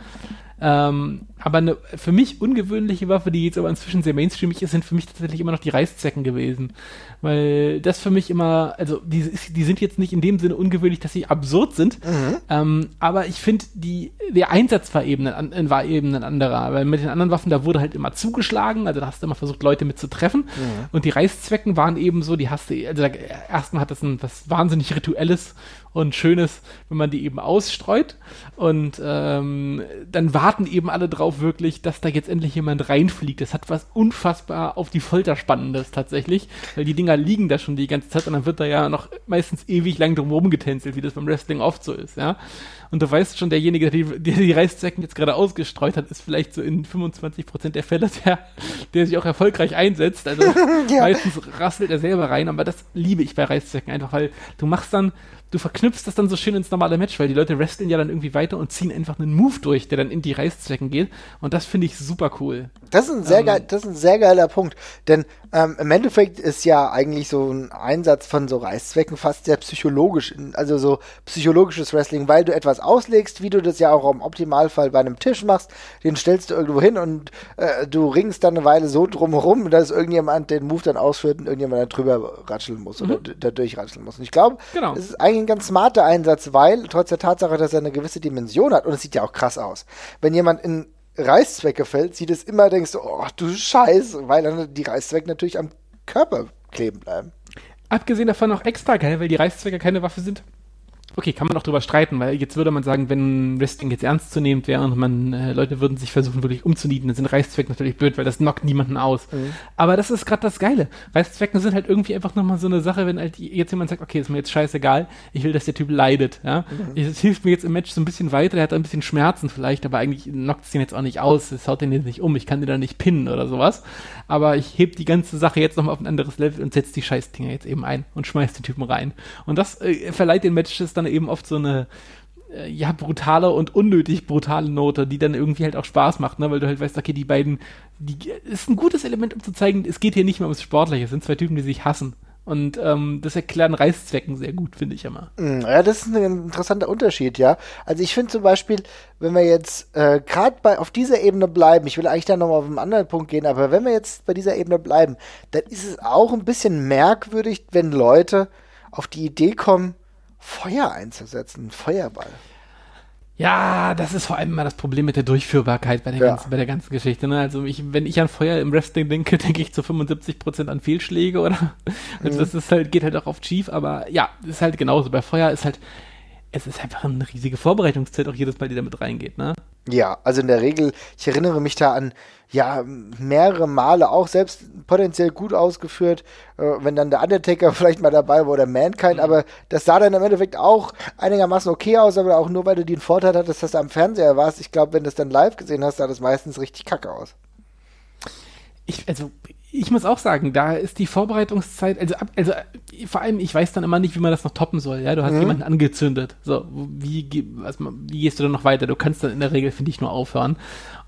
Ähm, aber eine für mich ungewöhnliche Waffe, die jetzt aber inzwischen sehr mainstreamig ist, sind für mich tatsächlich immer noch die Reißzwecken gewesen. Weil das für mich immer, also die, die sind jetzt nicht in dem Sinne ungewöhnlich, dass sie absurd sind, mhm. ähm, aber ich finde, die, der Einsatz war eben, ein, war eben ein anderer. Weil mit den anderen Waffen, da wurde halt immer zugeschlagen, also da hast du immer versucht, Leute mit zu treffen. Mhm. Und die Reißzwecken waren eben so, die hast du, also da, erstmal hat das ein was wahnsinnig Rituelles und Schönes, wenn man die eben ausstreut. Und ähm, dann warten eben alle drauf wirklich, dass da jetzt endlich jemand reinfliegt. Das hat was unfassbar auf die Folter Spannendes tatsächlich, weil die Dinger liegen da schon die ganze Zeit und dann wird da ja noch meistens ewig lang drumherum getänzelt, wie das beim Wrestling oft so ist, ja. Und du weißt schon, derjenige, der die, der die Reißzwecken jetzt gerade ausgestreut hat, ist vielleicht so in 25% der Fälle der, der sich auch erfolgreich einsetzt. Also ja. meistens rasselt er selber rein, aber das liebe ich bei Reißzwecken einfach, weil du machst dann du verknüpfst das dann so schön ins normale Match, weil die Leute wresteln ja dann irgendwie weiter und ziehen einfach einen Move durch, der dann in die Reißzwecken geht. Und das finde ich super cool. Das ist ein sehr, ähm, geil, das ist ein sehr geiler Punkt. Denn ähm, im Endeffekt ist ja eigentlich so ein Einsatz von so Reißzwecken fast sehr psychologisch, also so psychologisches Wrestling, weil du etwas auslegst, wie du das ja auch im Optimalfall bei einem Tisch machst. Den stellst du irgendwo hin und äh, du ringst dann eine Weile so drumherum, dass irgendjemand den Move dann ausführt und irgendjemand da drüber ratscheln muss mhm. oder da durchratscheln muss. Und ich glaube, genau. es ist eigentlich ein ganz smarter Einsatz, weil trotz der Tatsache, dass er eine gewisse Dimension hat, und es sieht ja auch krass aus, wenn jemand in Reißzwecke fällt, sieht es immer, denkst du, oh du Scheiße, weil dann die Reißzwecke natürlich am Körper kleben bleiben. Abgesehen davon auch extra geil, weil die Reißzwecke keine Waffe sind. Okay, kann man auch drüber streiten, weil jetzt würde man sagen, wenn Wrestling jetzt ernst zu nehmen wäre und man äh, Leute würden sich versuchen wirklich umzunieten, dann sind Reißzwecken natürlich blöd, weil das knockt niemanden aus. Mhm. Aber das ist gerade das Geile. Reißzwecken sind halt irgendwie einfach nochmal so eine Sache, wenn halt jetzt jemand sagt, okay, ist mir jetzt scheißegal, ich will, dass der Typ leidet. Ja, mhm. es hilft mir jetzt im Match so ein bisschen weiter, der hat ein bisschen Schmerzen vielleicht, aber eigentlich knockt es den jetzt auch nicht aus, es haut den jetzt nicht um, ich kann den da nicht pinnen oder sowas. Aber ich heb die ganze Sache jetzt nochmal auf ein anderes Level und setze die Scheißdinger jetzt eben ein und schmeiß den Typen rein. Und das äh, verleiht den Matches dann dann eben oft so eine äh, ja, brutale und unnötig brutale Note, die dann irgendwie halt auch Spaß macht, ne? weil du halt weißt, okay, die beiden, die ist ein gutes Element, um zu zeigen, es geht hier nicht mehr ums Sportliche, es sind zwei Typen, die sich hassen. Und ähm, das erklären Reißzwecken sehr gut, finde ich immer. Mm, ja, das ist ein interessanter Unterschied, ja. Also ich finde zum Beispiel, wenn wir jetzt äh, gerade auf dieser Ebene bleiben, ich will eigentlich da nochmal auf einen anderen Punkt gehen, aber wenn wir jetzt bei dieser Ebene bleiben, dann ist es auch ein bisschen merkwürdig, wenn Leute auf die Idee kommen, Feuer einzusetzen, Feuerball. Ja, das ist vor allem immer das Problem mit der Durchführbarkeit bei der, ja. ganzen, bei der ganzen Geschichte. Ne? Also ich, wenn ich an Feuer im Wrestling denke, denke ich zu 75% an Fehlschläge oder also mhm. das ist halt, geht halt auch oft schief, aber ja, ist halt genauso. Bei Feuer ist halt, es ist einfach eine riesige Vorbereitungszeit auch jedes Mal, die damit reingeht, ne? Ja, also in der Regel, ich erinnere mich da an, ja, mehrere Male auch selbst potenziell gut ausgeführt, äh, wenn dann der Undertaker vielleicht mal dabei war oder Mankind, mhm. aber das sah dann im Endeffekt auch einigermaßen okay aus, aber auch nur, weil du den Vorteil hattest, dass du am Fernseher warst. Ich glaube, wenn du es dann live gesehen hast, sah das meistens richtig kacke aus. Ich, also, ich muss auch sagen, da ist die Vorbereitungszeit, also, also vor allem, ich weiß dann immer nicht, wie man das noch toppen soll. Ja, du hast mhm. jemanden angezündet. So, wie, was, wie gehst du dann noch weiter? Du kannst dann in der Regel, finde ich, nur aufhören.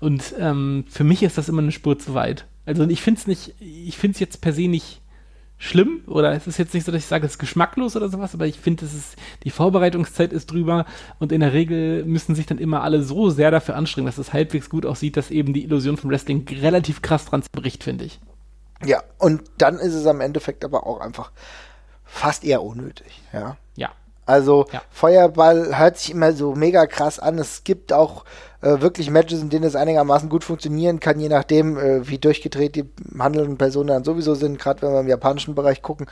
Und ähm, für mich ist das immer eine Spur zu weit. Also ich finde es nicht, ich finde es jetzt per se nicht schlimm oder es ist jetzt nicht so, dass ich sage, es ist geschmacklos oder sowas, aber ich finde, es ist, die Vorbereitungszeit ist drüber und in der Regel müssen sich dann immer alle so sehr dafür anstrengen, dass es halbwegs gut aussieht, dass eben die Illusion vom Wrestling relativ krass dran zerbricht, finde ich. Ja, und dann ist es am Endeffekt aber auch einfach fast eher unnötig, ja. Ja. Also ja. Feuerball hört sich immer so mega krass an. Es gibt auch äh, wirklich Matches, in denen es einigermaßen gut funktionieren kann, je nachdem, äh, wie durchgedreht die handelnden Personen dann sowieso sind, gerade wenn wir im japanischen Bereich gucken.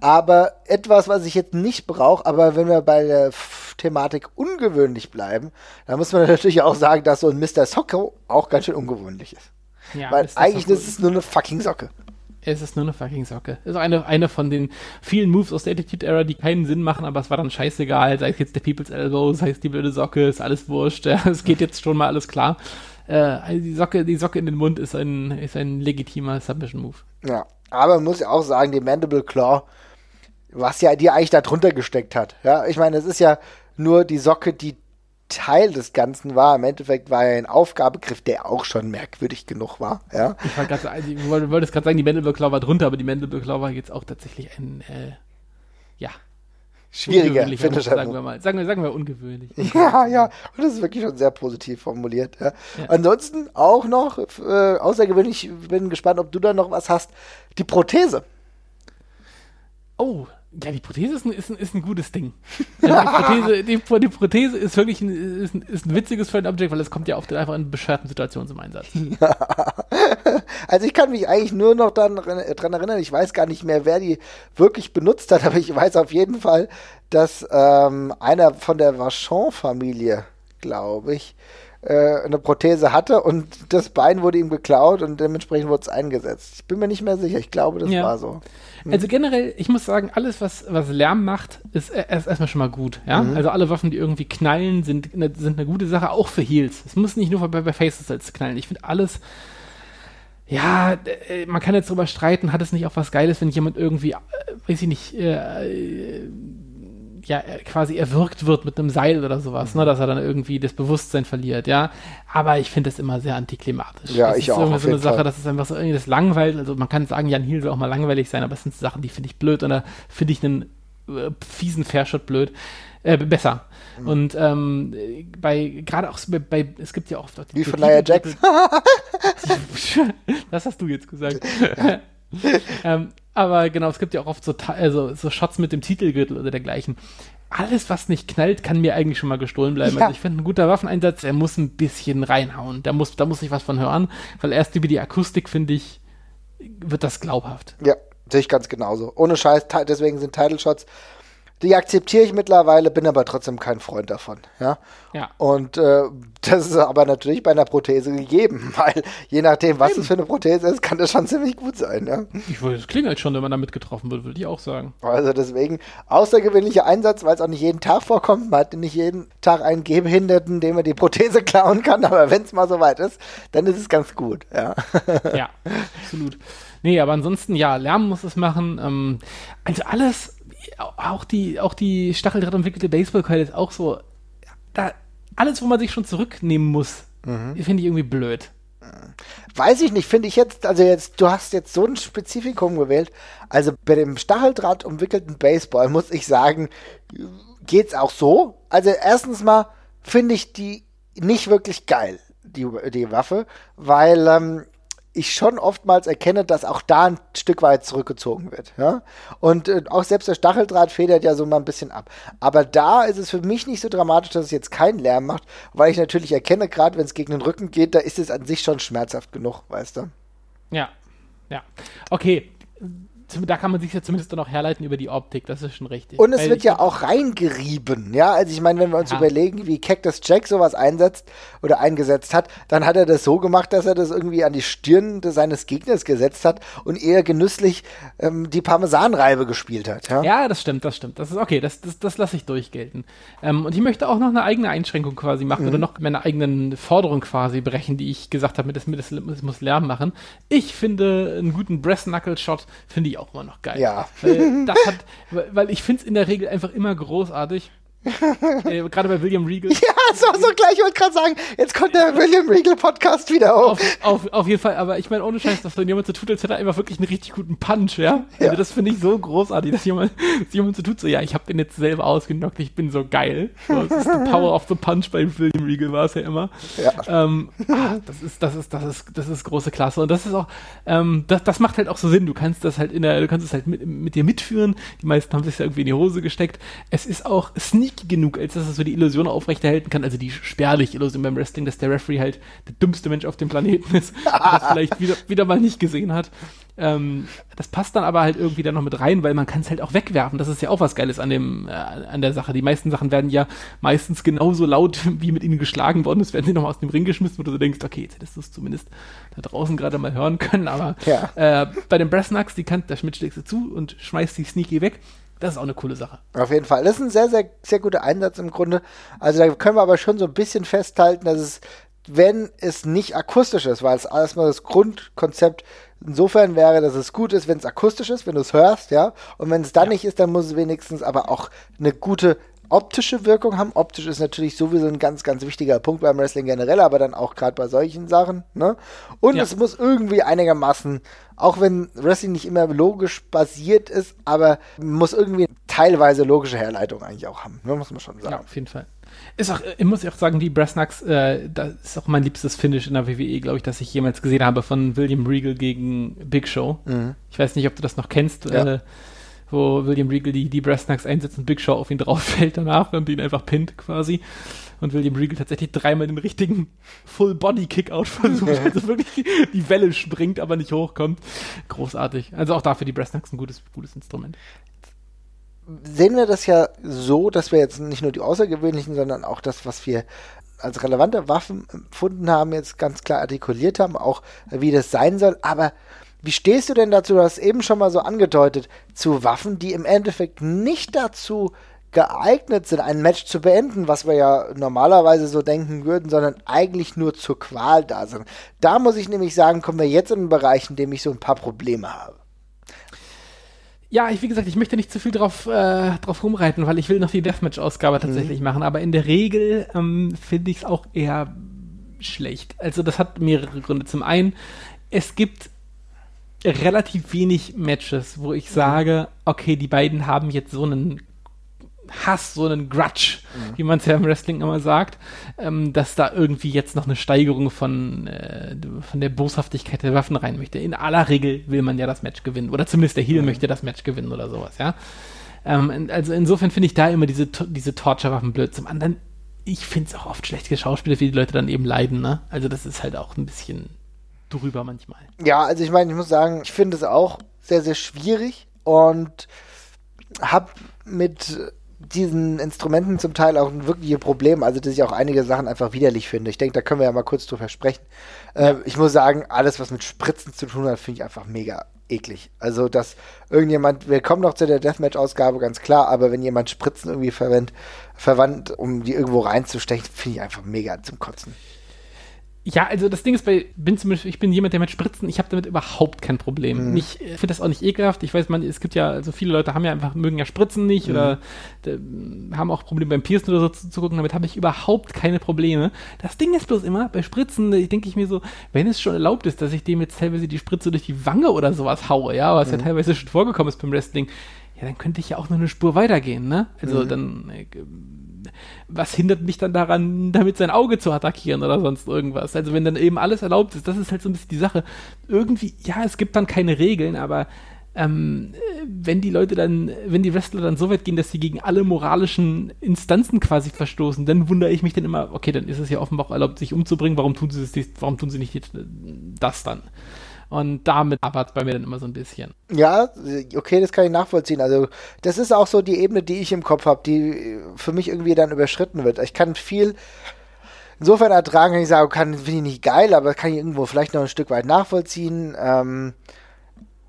Aber etwas, was ich jetzt nicht brauche, aber wenn wir bei der Thematik ungewöhnlich bleiben, dann muss man natürlich auch sagen, dass so ein Mr. Socko auch ganz schön ungewöhnlich ist. Ja, Weil eigentlich ist es nur eine fucking Socke. Es ist nur eine fucking Socke. Es ist eine, eine von den vielen Moves aus der Attitude Era, die keinen Sinn machen, aber es war dann scheißegal. Sei es jetzt der People's Elbow, sei es die blöde Socke, ist alles wurscht. Ja, es geht jetzt schon mal alles klar. Äh, also die Socke, die Socke in den Mund ist ein, ist ein legitimer Submission-Move. Ja, aber man muss ja auch sagen, die Mandible Claw, was ja die eigentlich da drunter gesteckt hat. Ja, ich meine, es ist ja nur die Socke, die Teil des Ganzen war. Im Endeffekt war er ein Aufgabegriff, der auch schon merkwürdig genug war. Ja? Ich, wollte gerade sagen, die Mandelberg Claw war drunter, aber die Mandelberg Claw war jetzt auch tatsächlich ein, äh, ja. schwieriger Finisher. sagen wir mal. Sagen wir, sagen wir ungewöhnlich. Ja, ja, und das ist wirklich schon sehr positiv formuliert. Ja. Ja. Ansonsten auch noch, äh, außergewöhnlich, bin gespannt, ob du da noch was hast, die Prothese. Oh, ja, die Prothese ist ein, ist ein, ist ein gutes Ding. Also die, Prothese, die, die Prothese ist wirklich ein, ist ein, ist ein witziges Friend Object, weil es kommt ja oft einfach in bescheuerten Situationen zum Einsatz. Also ich kann mich eigentlich nur noch daran dran erinnern, ich weiß gar nicht mehr, wer die wirklich benutzt hat, aber ich weiß auf jeden Fall, dass ähm, einer von der Vachon-Familie, glaube ich, eine Prothese hatte und das Bein wurde ihm geklaut und dementsprechend wurde es eingesetzt. Ich bin mir nicht mehr sicher, ich glaube, das Ja. war so. Also generell, ich muss sagen, alles, was, was Lärm macht, ist erst erstmal schon mal gut. Ja? Also alle Waffen, die irgendwie knallen, sind, sind eine gute Sache, auch für Heals. Es muss nicht nur bei, bei Faces als knallen. Ich finde alles, ja, äh, man kann jetzt drüber streiten, hat es nicht auch was Geiles, wenn jemand irgendwie, äh, weiß ich nicht, äh, äh, ja, äh, quasi erwürgt wird mit einem Seil oder sowas, ne, dass er dann irgendwie das Bewusstsein verliert, ja. Aber ich finde das immer sehr antiklimatisch. Ja, das ich ist auch, irgendwie so eine Sache, Fall. das ist einfach so irgendwie das langweilt. Also man kann sagen, Jan Hiel soll auch mal langweilig sein, aber es sind Sachen, die finde ich blöd und da finde ich einen äh, fiesen Fairshot blöd. Äh, besser. Mhm. Und ähm, äh, bei, gerade auch bei, bei, es gibt ja auch oft Wie von Nia Jax. das hast du jetzt gesagt. ähm, aber genau, es gibt ja auch oft so, also, so Shots mit dem Titelgürtel oder dergleichen. Alles, was nicht knallt, kann mir eigentlich schon mal gestohlen bleiben. Ja. Also ich finde, ein guter Waffeneinsatz, der muss ein bisschen reinhauen. Da muss, da muss ich was von hören, weil erst über die Akustik, finde ich, wird das glaubhaft. Ja, sehe ich ganz genauso. Ohne Scheiß, deswegen sind Title Shots, die akzeptiere ich mittlerweile, bin aber trotzdem kein Freund davon. Ja. Ja. Und äh, das ist aber natürlich bei einer Prothese gegeben, weil je nachdem, was es für eine Prothese ist, kann das schon ziemlich gut sein. Ja? Ich wollte, es klingelt schon, wenn man damit getroffen wird, würde ich auch sagen. Also deswegen außergewöhnlicher Einsatz, weil es auch nicht jeden Tag vorkommt. Man hat nicht jeden Tag einen Gehbehinderten, dem man die Prothese klauen kann, aber wenn es mal soweit ist, dann ist es ganz gut. Ja. ja, absolut. Nee, aber ansonsten, ja, Lärm muss es machen. Ähm, also alles, auch die, auch die Stacheldraht entwickelte Baseballkeule ist auch so, da, alles, wo man sich schon zurücknehmen muss, finde ich irgendwie blöd. Weiß ich nicht, finde ich jetzt, also jetzt, du hast jetzt so ein Spezifikum gewählt. Also bei dem Stacheldraht umwickelten Baseball muss ich sagen, geht's auch so. Also erstens mal finde ich die nicht wirklich geil, die, die Waffe, weil ähm, ich schon oftmals erkenne, dass auch da ein Stück weit zurückgezogen wird. Ja? Und äh, auch selbst der Stacheldraht federt ja so mal ein bisschen ab. Aber da ist es für mich nicht so dramatisch, dass es jetzt keinen Lärm macht, weil ich natürlich erkenne, gerade wenn es gegen den Rücken geht, da ist es an sich schon schmerzhaft genug, weißt du? Ja, ja. Okay, da kann man sich ja zumindest dann auch herleiten über die Optik, das ist schon richtig. Und es Weil wird ja auch reingerieben, ja. Also ich meine, wenn wir uns Ja. überlegen, wie Cactus Jack sowas einsetzt oder eingesetzt hat, dann hat er das so gemacht, dass er das irgendwie an die Stirn seines Gegners gesetzt hat und eher genüsslich ähm, die Parmesanreibe gespielt hat, ja. Ja, das stimmt, das stimmt. Das ist okay, das, das, das lasse ich durchgelten. Ähm, und ich möchte auch noch eine eigene Einschränkung quasi machen Mhm. oder noch meine eigenen Forderungen quasi brechen, die ich gesagt habe, mit das, mit das, es muss Lärm machen. Ich finde einen guten Breast-Knuckle-Shot finde ich auch immer noch geil. Ja. Weil, das hat, weil weil ich finde es in der Regel einfach immer großartig. äh, Gerade bei William Regal. Ja, so, so gleich, ich wollte gerade sagen, jetzt kommt der William Regal Podcast wieder hoch. Auf, auf, auf jeden Fall, aber ich meine, ohne Scheiß, dass dann jemand so tut, als hätte er einfach wirklich einen richtig guten Punch, ja? Also Ja. das finde ich so großartig, dass jemand, dass jemand so tut, so, ja, ich habe den jetzt selber ausgenockt, ich bin so geil. So, das ist the power of the punch bei William Regal war es ja immer. Ja. Ähm, ah, das ist, das ist, das ist, das ist große Klasse. Und das ist auch, ähm, das, das macht halt auch so Sinn. Du kannst das halt in der, du kannst es halt mit, mit dir mitführen. Die meisten haben sich ja irgendwie in die Hose gesteckt. Es ist auch sneaky genug, als dass es so die Illusion aufrechterhalten kann, also die spärliche Illusion beim Wrestling, dass der Referee halt der dümmste Mensch auf dem Planeten ist, das vielleicht wieder, wieder mal nicht gesehen hat. Ähm, das passt dann aber halt irgendwie dann noch mit rein, weil man kann es halt auch wegwerfen. Das ist ja auch was Geiles an dem, äh, an der Sache. Die meisten Sachen werden ja meistens genauso laut, wie mit ihnen geschlagen worden ist, werden sie nochmal aus dem Ring geschmissen, wo du so denkst, okay, jetzt hättest du es zumindest da draußen gerade mal hören können, aber Ja. äh, bei den Brass Knucks, die kann, der Schmidt schlägst du zu und schmeißt die Sneaky weg. Das ist auch eine coole Sache. Auf jeden Fall. Das ist ein sehr, sehr, sehr guter Einsatz im Grunde. Also da können wir aber schon so ein bisschen festhalten, dass es, wenn es nicht akustisch ist, weil es erstmal das Grundkonzept insofern wäre, dass es gut ist, wenn es akustisch ist, wenn du es hörst, ja. Und wenn es dann nicht ist, dann muss es wenigstens aber auch eine gute optische Wirkung haben. Optisch ist natürlich sowieso ein ganz, ganz wichtiger Punkt beim Wrestling generell, aber dann auch gerade bei solchen Sachen. Ne? Und Ja. es muss irgendwie einigermaßen, auch wenn Wrestling nicht immer logisch basiert ist, aber muss irgendwie teilweise logische Herleitung eigentlich auch haben, ne, muss man schon sagen. Ja, auf jeden Fall. Ist auch, ich muss auch sagen, die Brassnacks, äh, das ist auch mein liebstes Finish in der WWE, glaube ich, das ich jemals gesehen habe von William Regal gegen Big Show. Mhm. Ich weiß nicht, ob du das noch kennst, Ja. äh, wo William Regal die, die Brassnacks einsetzt und Big Show auf ihn drauf fällt danach und ihn einfach pinnt quasi. Und William Regal tatsächlich dreimal den richtigen Full-Body-Kickout versucht. also wirklich die Welle springt, aber nicht hochkommt. Großartig. Also auch dafür die Brassnacks ein gutes, gutes Instrument. sehen wir das ja so, dass wir jetzt nicht nur die außergewöhnlichen, sondern auch das, was wir als relevante Waffen empfunden haben, jetzt ganz klar artikuliert haben, auch wie das sein soll. Aber wie stehst du denn dazu, du hast eben schon mal so angedeutet, zu Waffen, die im Endeffekt nicht dazu geeignet sind, ein Match zu beenden, was wir ja normalerweise so denken würden, sondern eigentlich nur zur Qual da sind. Da muss ich nämlich sagen, kommen wir jetzt in einen Bereich, in dem ich so ein paar Probleme habe. Ja, ich, wie gesagt, ich möchte nicht zu viel drauf, äh, drauf rumreiten, weil ich will noch die Deathmatch-Ausgabe tatsächlich machen. Aber in der Regel ähm, finde ich es auch eher schlecht. Also das hat mehrere Gründe. Zum einen, es gibt relativ wenig Matches, wo ich sage, okay, die beiden haben jetzt so einen Hass, so einen Grudge, wie man es ja im Wrestling immer sagt, ähm, dass da irgendwie jetzt noch eine Steigerung von, äh, von der Boshaftigkeit der Waffen rein möchte. In aller Regel will man ja das Match gewinnen. Oder zumindest der Heel möchte das Match gewinnen oder sowas, ja. Ähm, also insofern finde ich da immer diese, diese Torture-Waffen blöd. Zum anderen, ich finde es auch oft schlecht geschauspielt, wie die Leute dann eben leiden, ne? Also das ist halt auch ein bisschen drüber manchmal. Ja, also ich meine, ich muss sagen, ich finde es auch sehr, sehr schwierig und habe mit diesen Instrumenten zum Teil auch ein wirkliches Problem, also dass ich auch einige Sachen einfach widerlich finde. Ich denke, da können wir ja mal kurz drüber sprechen. Äh, ich muss sagen, alles, was mit Spritzen zu tun hat, finde ich einfach mega eklig. Also, dass irgendjemand, wir kommen noch zu der Deathmatch-Ausgabe, ganz klar, aber wenn jemand Spritzen irgendwie verwendet, verwandt, um die irgendwo reinzustechen, finde ich einfach mega zum Kotzen. Ja, also das Ding ist bei, bin zumindest, ich bin jemand, der mit Spritzen, ich habe damit überhaupt kein Problem. Nicht, ich finde das auch nicht ekelhaft. Ich weiß, man, es gibt ja, also viele Leute haben ja einfach, mögen ja Spritzen nicht oder äh, haben auch Probleme beim Piercen oder so zu, zu gucken. Damit habe ich überhaupt keine Probleme. Das Ding ist bloß immer, bei Spritzen, äh, denke ich mir so, wenn es schon erlaubt ist, dass ich dem jetzt teilweise die Spritze durch die Wange oder sowas haue, ja, was ja teilweise schon vorgekommen ist beim Wrestling, ja, dann könnte ich ja auch nur eine Spur weitergehen, ne? Also dann, äh, was hindert mich dann daran, damit sein Auge zu attackieren oder sonst irgendwas? Also wenn dann eben alles erlaubt ist, das ist halt so ein bisschen die Sache. Irgendwie, ja, es gibt dann keine Regeln, aber ähm, äh, wenn die Leute dann, wenn die Wrestler dann so weit gehen, dass sie gegen alle moralischen Instanzen quasi verstoßen, dann wundere ich mich dann immer, okay, dann ist es ja offenbar auch erlaubt, sich umzubringen, warum tun sie das, nicht- warum tun sie nicht äh, das dann? Und damit hapert es bei mir dann immer so ein bisschen. Ja, okay, das kann ich nachvollziehen. Also, das ist auch so die Ebene, die ich im Kopf habe, die für mich irgendwie dann überschritten wird. Ich kann viel insofern ertragen, kann ich sagen, kann, finde ich nicht geil, aber kann ich irgendwo vielleicht noch ein Stück weit nachvollziehen. Ähm,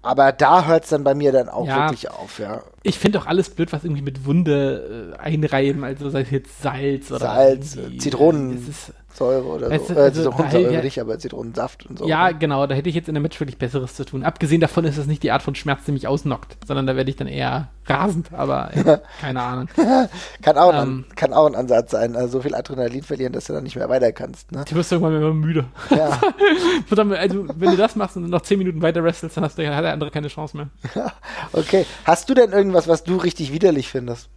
aber da hört es dann bei mir dann auch Ja. wirklich auf, ja. Ich finde auch alles blöd, was irgendwie mit Wunde äh, einreiben, also sei es jetzt Salz oder Salz, irgendwie, äh, es ist, Säure oder Weißt so. du, Äh, also Zitronensäure da- ja- nicht, aber Zitronensaft und so. Ja, genau, da hätte ich jetzt in der Match wirklich Besseres zu tun. Abgesehen davon ist es nicht die Art von Schmerz, die mich ausnockt, sondern da werde ich dann eher rasend, aber ja, keine Ahnung. Kann auch, ein, Ähm. kann auch ein Ansatz sein. Also so viel Adrenalin verlieren, dass du dann nicht mehr weiter kannst. Ne? Du wirst irgendwann immer müde. Ja. Also, wenn du das machst und noch 10 Minuten weiter wrestelst, dann hast der, hat der andere keine Chance mehr. Okay. Hast du denn irgendwas, was du richtig widerlich findest?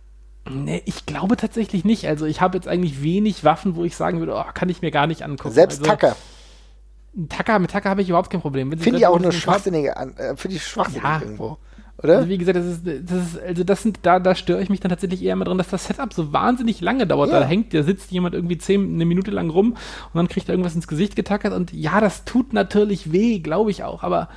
Nee, ich glaube tatsächlich nicht. Also, ich habe jetzt eigentlich wenig Waffen, wo ich sagen würde, oh, kann ich mir gar nicht angucken. Selbst also, Tacker. Tacker, mit Tacker habe ich überhaupt kein Problem. Finde ich auch nur schwachsinnige, an- äh, finde ich schwachsinnig Ja. irgendwo. Oder? Also wie gesagt, das ist, das ist, also das sind, da, da störe ich mich dann tatsächlich eher mal dran, dass das Setup so wahnsinnig lange dauert. Ja. Da hängt, da sitzt jemand irgendwie zehn, eine Minute lang rum und dann kriegt er irgendwas ins Gesicht getackert und ja, das tut natürlich weh, glaube ich auch, aber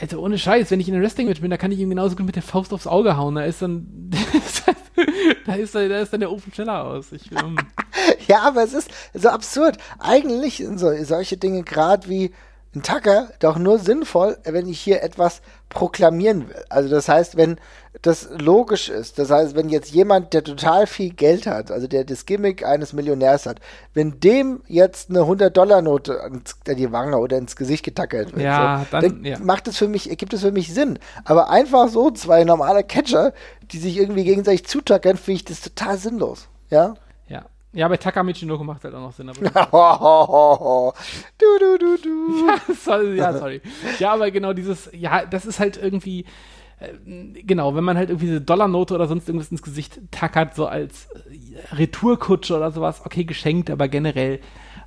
also ohne Scheiß, wenn ich in einem Wrestling-Match bin, da kann ich ihm genauso gut mit der Faust aufs Auge hauen. Da ist dann, da ist, da ist dann der Ofen schneller aus. Ich, ähm, Ja, aber es ist so absurd. Eigentlich sind so, solche Dinge gerade wie ein Tacker doch nur sinnvoll, wenn ich hier etwas proklamieren will. Also das heißt, wenn das logisch ist, das heißt, wenn jetzt jemand, der total viel Geld hat, also der das Gimmick eines Millionärs hat, wenn dem jetzt eine 100-Dollar-Note ans- an die Wange oder ins Gesicht getackert wird, Ja, so, dann- ja. macht es für mich, gibt es für mich Sinn. Aber einfach so zwei normale Catcher, die sich irgendwie gegenseitig zutackern, finde ich das total sinnlos. Ja? Ja. Ja, bei Taka Michinoku macht halt auch noch Sinn. Aber du, du, du, du. sorry, ja, sorry. Ja, aber genau dieses, ja, das ist halt irgendwie, äh, genau, wenn man halt irgendwie diese Dollarnote oder sonst irgendwas ins Gesicht tackert, so als äh, Retourkutsche oder sowas, okay, geschenkt, aber generell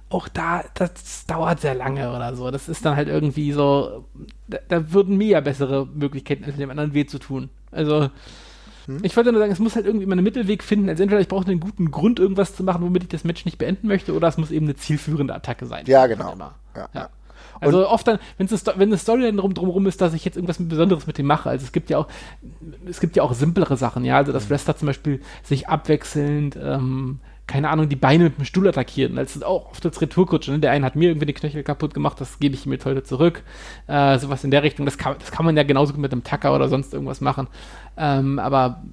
auch da, das dauert sehr lange oder so. Das ist dann halt irgendwie so, da, da würden mir ja bessere Möglichkeiten als dem anderen weh zu tun. Also, hm. ich wollte nur sagen, es muss halt irgendwie immer einen Mittelweg finden. Also entweder ich brauche einen guten Grund, irgendwas zu machen, womit ich das Match nicht beenden möchte, oder es muss eben eine zielführende Attacke sein. Ja, genau. Ja, ja. Also und oft dann, wenn es wenn eine Story dann drum, drumherum ist, dass ich jetzt irgendwas Besonderes mit dem mache. Also es gibt ja auch, es gibt ja auch simplere Sachen, ja. Also dass mhm. Wrestler zum Beispiel sich abwechselnd ähm, keine Ahnung, die Beine mit dem Stuhl attackieren. Das ist auch oft als Retourkutsche. Ne? Der eine hat mir irgendwie die Knöchel kaputt gemacht, das gebe ich ihm jetzt heute zurück. Äh, sowas in der Richtung. Das kann, das kann man ja genauso gut mit einem Tacker oder sonst irgendwas machen. Ähm, aber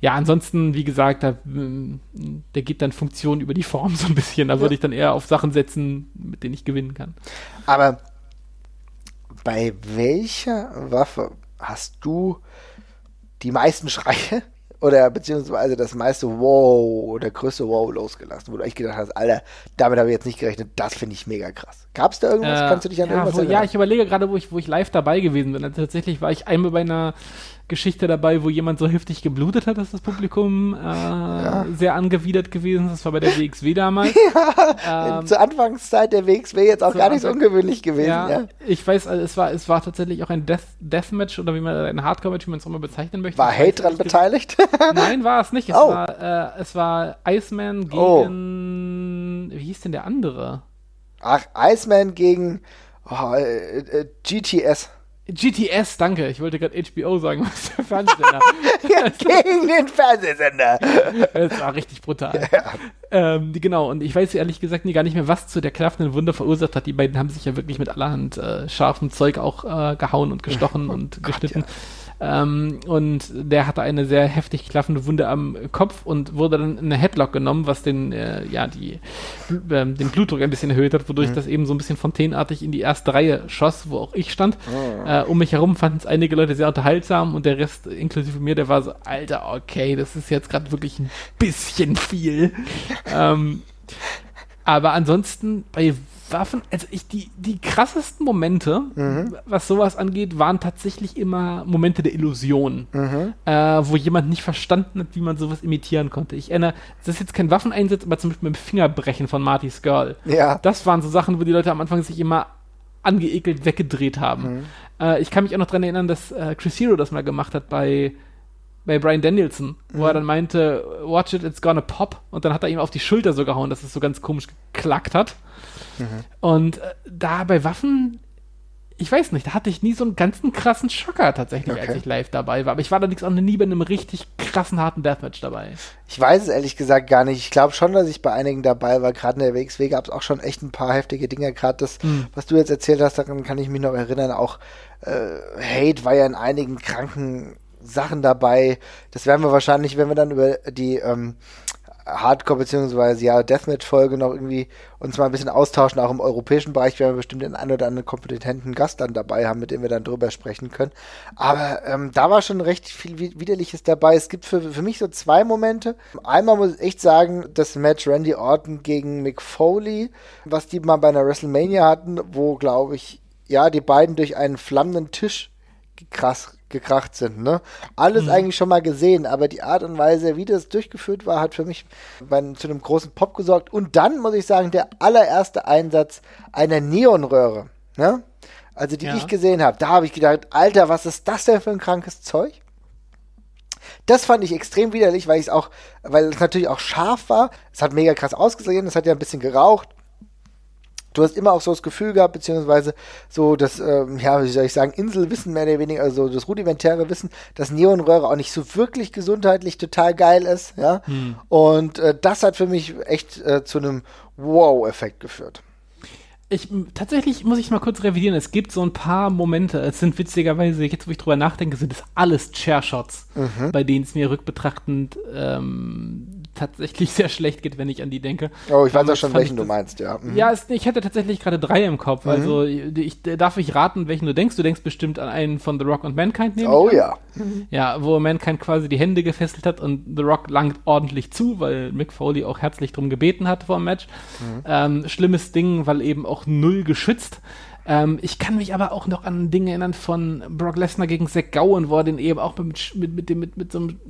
ja, ansonsten, wie gesagt, da, der geht dann Funktion über die Form so ein bisschen. Da ja. würde ich dann eher auf Sachen setzen, mit denen ich gewinnen kann. Aber bei welcher Waffe hast du die meisten Schreie? Oder beziehungsweise das meiste Wow, der größte Wow losgelassen, wo du echt gedacht hast, Alter, damit habe ich jetzt nicht gerechnet, das finde ich mega krass. Gab es da irgendwas? Äh, Kannst du dich an ja, irgendwas wo, erinnern? Ja, ich überlege gerade, wo ich, wo ich live dabei gewesen bin. Also tatsächlich war ich einmal bei einer Geschichte dabei, wo jemand so heftig geblutet hat, dass das Publikum äh, ja. sehr angewidert gewesen ist. Das war bei der WXW damals. ja, ähm, zur Anfangszeit der WXW jetzt auch gar nicht so ungewöhnlich gewesen. Ja, ja, ich weiß, also es war, es war tatsächlich auch ein Death, Deathmatch oder wie man ein Hardcore-Match, wie man es auch mal bezeichnen möchte. War Hate dran beteiligt? Nein, war es nicht. Es, oh. war, äh, es war Iceman oh. gegen, oh. wie hieß denn der andere? Ach, Iceman gegen oh, äh, äh, GTS. GTS, danke. Ich wollte gerade HBO sagen, was der Fernsehsender. ja, gegen den Fernsehsender. Das war richtig brutal. Ja. Ähm, genau, und ich weiß ehrlich gesagt nie, gar nicht mehr, was zu der klaffenden Wunde verursacht hat. Die beiden haben sich ja wirklich mit allerhand äh, scharfem Zeug auch äh, gehauen und gestochen oh und Gott, geschnitten. Ja. Ähm, und der hatte eine sehr heftig klaffende Wunde am Kopf und wurde dann in eine Headlock genommen, was den, äh, ja, die, äh, den Blutdruck ein bisschen erhöht hat, wodurch mhm. das eben so ein bisschen fontänenartig in die erste Reihe schoss, wo auch ich stand. Oh. Äh, um mich herum fanden es einige Leute sehr unterhaltsam und der Rest, inklusive mir, der war so, Alter, okay, das ist jetzt gerade wirklich ein bisschen viel. ähm, aber ansonsten bei Waffen, also ich, die, die krassesten Momente, mhm. was sowas angeht, waren tatsächlich immer Momente der Illusion, mhm. äh, wo jemand nicht verstanden hat, wie man sowas imitieren konnte. Ich erinnere, das ist jetzt kein Waffeneinsatz, aber zum Beispiel mit dem Fingerbrechen von Marty's Girl. Ja. Das waren so Sachen, wo die Leute am Anfang sich immer angeekelt weggedreht haben. Mhm. Äh, ich kann mich auch noch daran erinnern, dass äh, Chris Hero das mal gemacht hat bei bei Brian Danielson, wo mhm. er dann meinte, watch it, it's gonna pop. Und dann hat er ihm auf die Schulter so gehauen, dass es so ganz komisch geklackt hat. Mhm. Und äh, da bei Waffen, ich weiß nicht, da hatte ich nie so einen ganzen krassen Schocker tatsächlich, okay. als ich live dabei war. Aber ich war allerdings auch nie bei einem richtig krassen, harten Deathmatch dabei. Ich weiß es ehrlich gesagt gar nicht. Ich glaube schon, dass ich bei einigen dabei war. Gerade in der WXW gab es auch schon echt ein paar heftige Dinge. Gerade das, mhm. was du jetzt erzählt hast, daran kann ich mich noch erinnern. Auch äh, Hate war ja in einigen kranken Sachen dabei. Das werden wir wahrscheinlich, wenn wir dann über die ähm, Hardcore beziehungsweise ja Deathmatch-Folge noch irgendwie uns mal ein bisschen austauschen, auch im europäischen Bereich werden wir bestimmt den einen oder anderen kompetenten Gast dann dabei haben, mit dem wir dann drüber sprechen können. Aber ähm, da war schon recht viel Widerliches dabei. Es gibt für, für mich so zwei Momente. Einmal muss ich echt sagen, das Match Randy Orton gegen Mick Foley, was die mal bei einer WrestleMania hatten, wo, glaube ich, ja, die beiden durch einen flammenden Tisch krass gekracht sind. Ne? Alles mhm. eigentlich schon mal gesehen, aber die Art und Weise, wie das durchgeführt war, hat für mich bei, zu einem großen Pop gesorgt. Und dann muss ich sagen, der allererste Einsatz einer Neonröhre, ne? also die ja. ich gesehen habe, da habe ich gedacht, Alter, was ist das denn für ein krankes Zeug? Das fand ich extrem widerlich, weil ich es auch, weil es natürlich auch scharf war. Es hat mega krass ausgesehen, es hat ja ein bisschen geraucht du hast immer auch so das Gefühl gehabt, beziehungsweise so das, ähm, ja, wie soll ich sagen, Inselwissen mehr oder weniger, also das rudimentäre Wissen, dass Neonröhre auch nicht so wirklich gesundheitlich total geil ist, ja. Hm. Und äh, das hat für mich echt äh, zu einem Wow-Effekt geführt. Ich, tatsächlich muss ich mal kurz revidieren. Es gibt so ein paar Momente, es sind witzigerweise, jetzt wo ich drüber nachdenke, sind es alles Chair-Shots, mhm. bei denen es mir rückbetrachtend ähm, tatsächlich sehr schlecht geht, wenn ich an die denke. Oh, ich weiß auch schon, welchen du meinst, ja. Mhm. Ja, es, ich hätte tatsächlich gerade drei im Kopf. Mhm. Also ich, darf ich raten, welchen du denkst. Du denkst bestimmt an einen von The Rock und Mankind, nehme Oh ja. Ja, wo Mankind quasi die Hände gefesselt hat und The Rock langt ordentlich zu, weil Mick Foley auch herzlich drum gebeten hat vor dem Match. Mhm. Ähm, schlimmes Ding, weil eben auch null geschützt. Ähm, ich kann mich aber auch noch an Dinge erinnern von Brock Lesnar gegen Zack Gowen, wo er den eben auch mit, mit, mit, dem, mit, mit so einem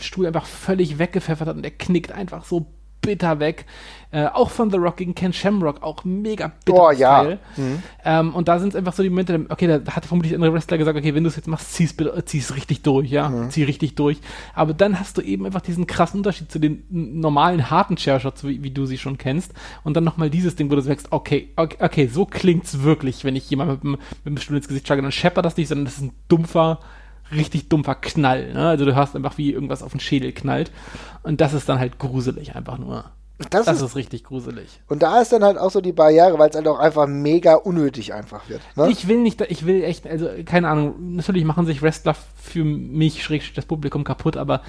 Stuhl einfach völlig weggepfeffert hat und der knickt einfach so bitter weg. Äh, auch von The Rock gegen Ken Shamrock, auch mega bitter. Oh, ja. Mhm. Ähm, und da sind es einfach so die Momente, okay, da hat vermutlich ein anderer Wrestler gesagt, okay, wenn du es jetzt machst, zieh's, bitte, zieh's richtig durch, ja, mhm. zieh richtig durch. Aber dann hast du eben einfach diesen krassen Unterschied zu den normalen harten Chair-Shots, wie, wie, du sie schon kennst. Und dann nochmal dieses Ding, wo du sagst, okay, okay, okay so klingt's wirklich, wenn ich jemand mit, mit, mit dem Stuhl ins Gesicht schlage. Dann scheppert das nicht, sondern das ist ein dumpfer, richtig dumpfer Knall. Ne? Also du hörst einfach, wie irgendwas auf den Schädel knallt. Und das ist dann halt gruselig einfach nur. Das, das ist, ist, richtig gruselig. Und da ist dann halt auch so die Barriere, weil es halt auch einfach mega unnötig einfach wird. Ne? Ich will nicht, ich will echt, also keine Ahnung, natürlich machen sich Wrestler für mich, schräg das Publikum kaputt, aber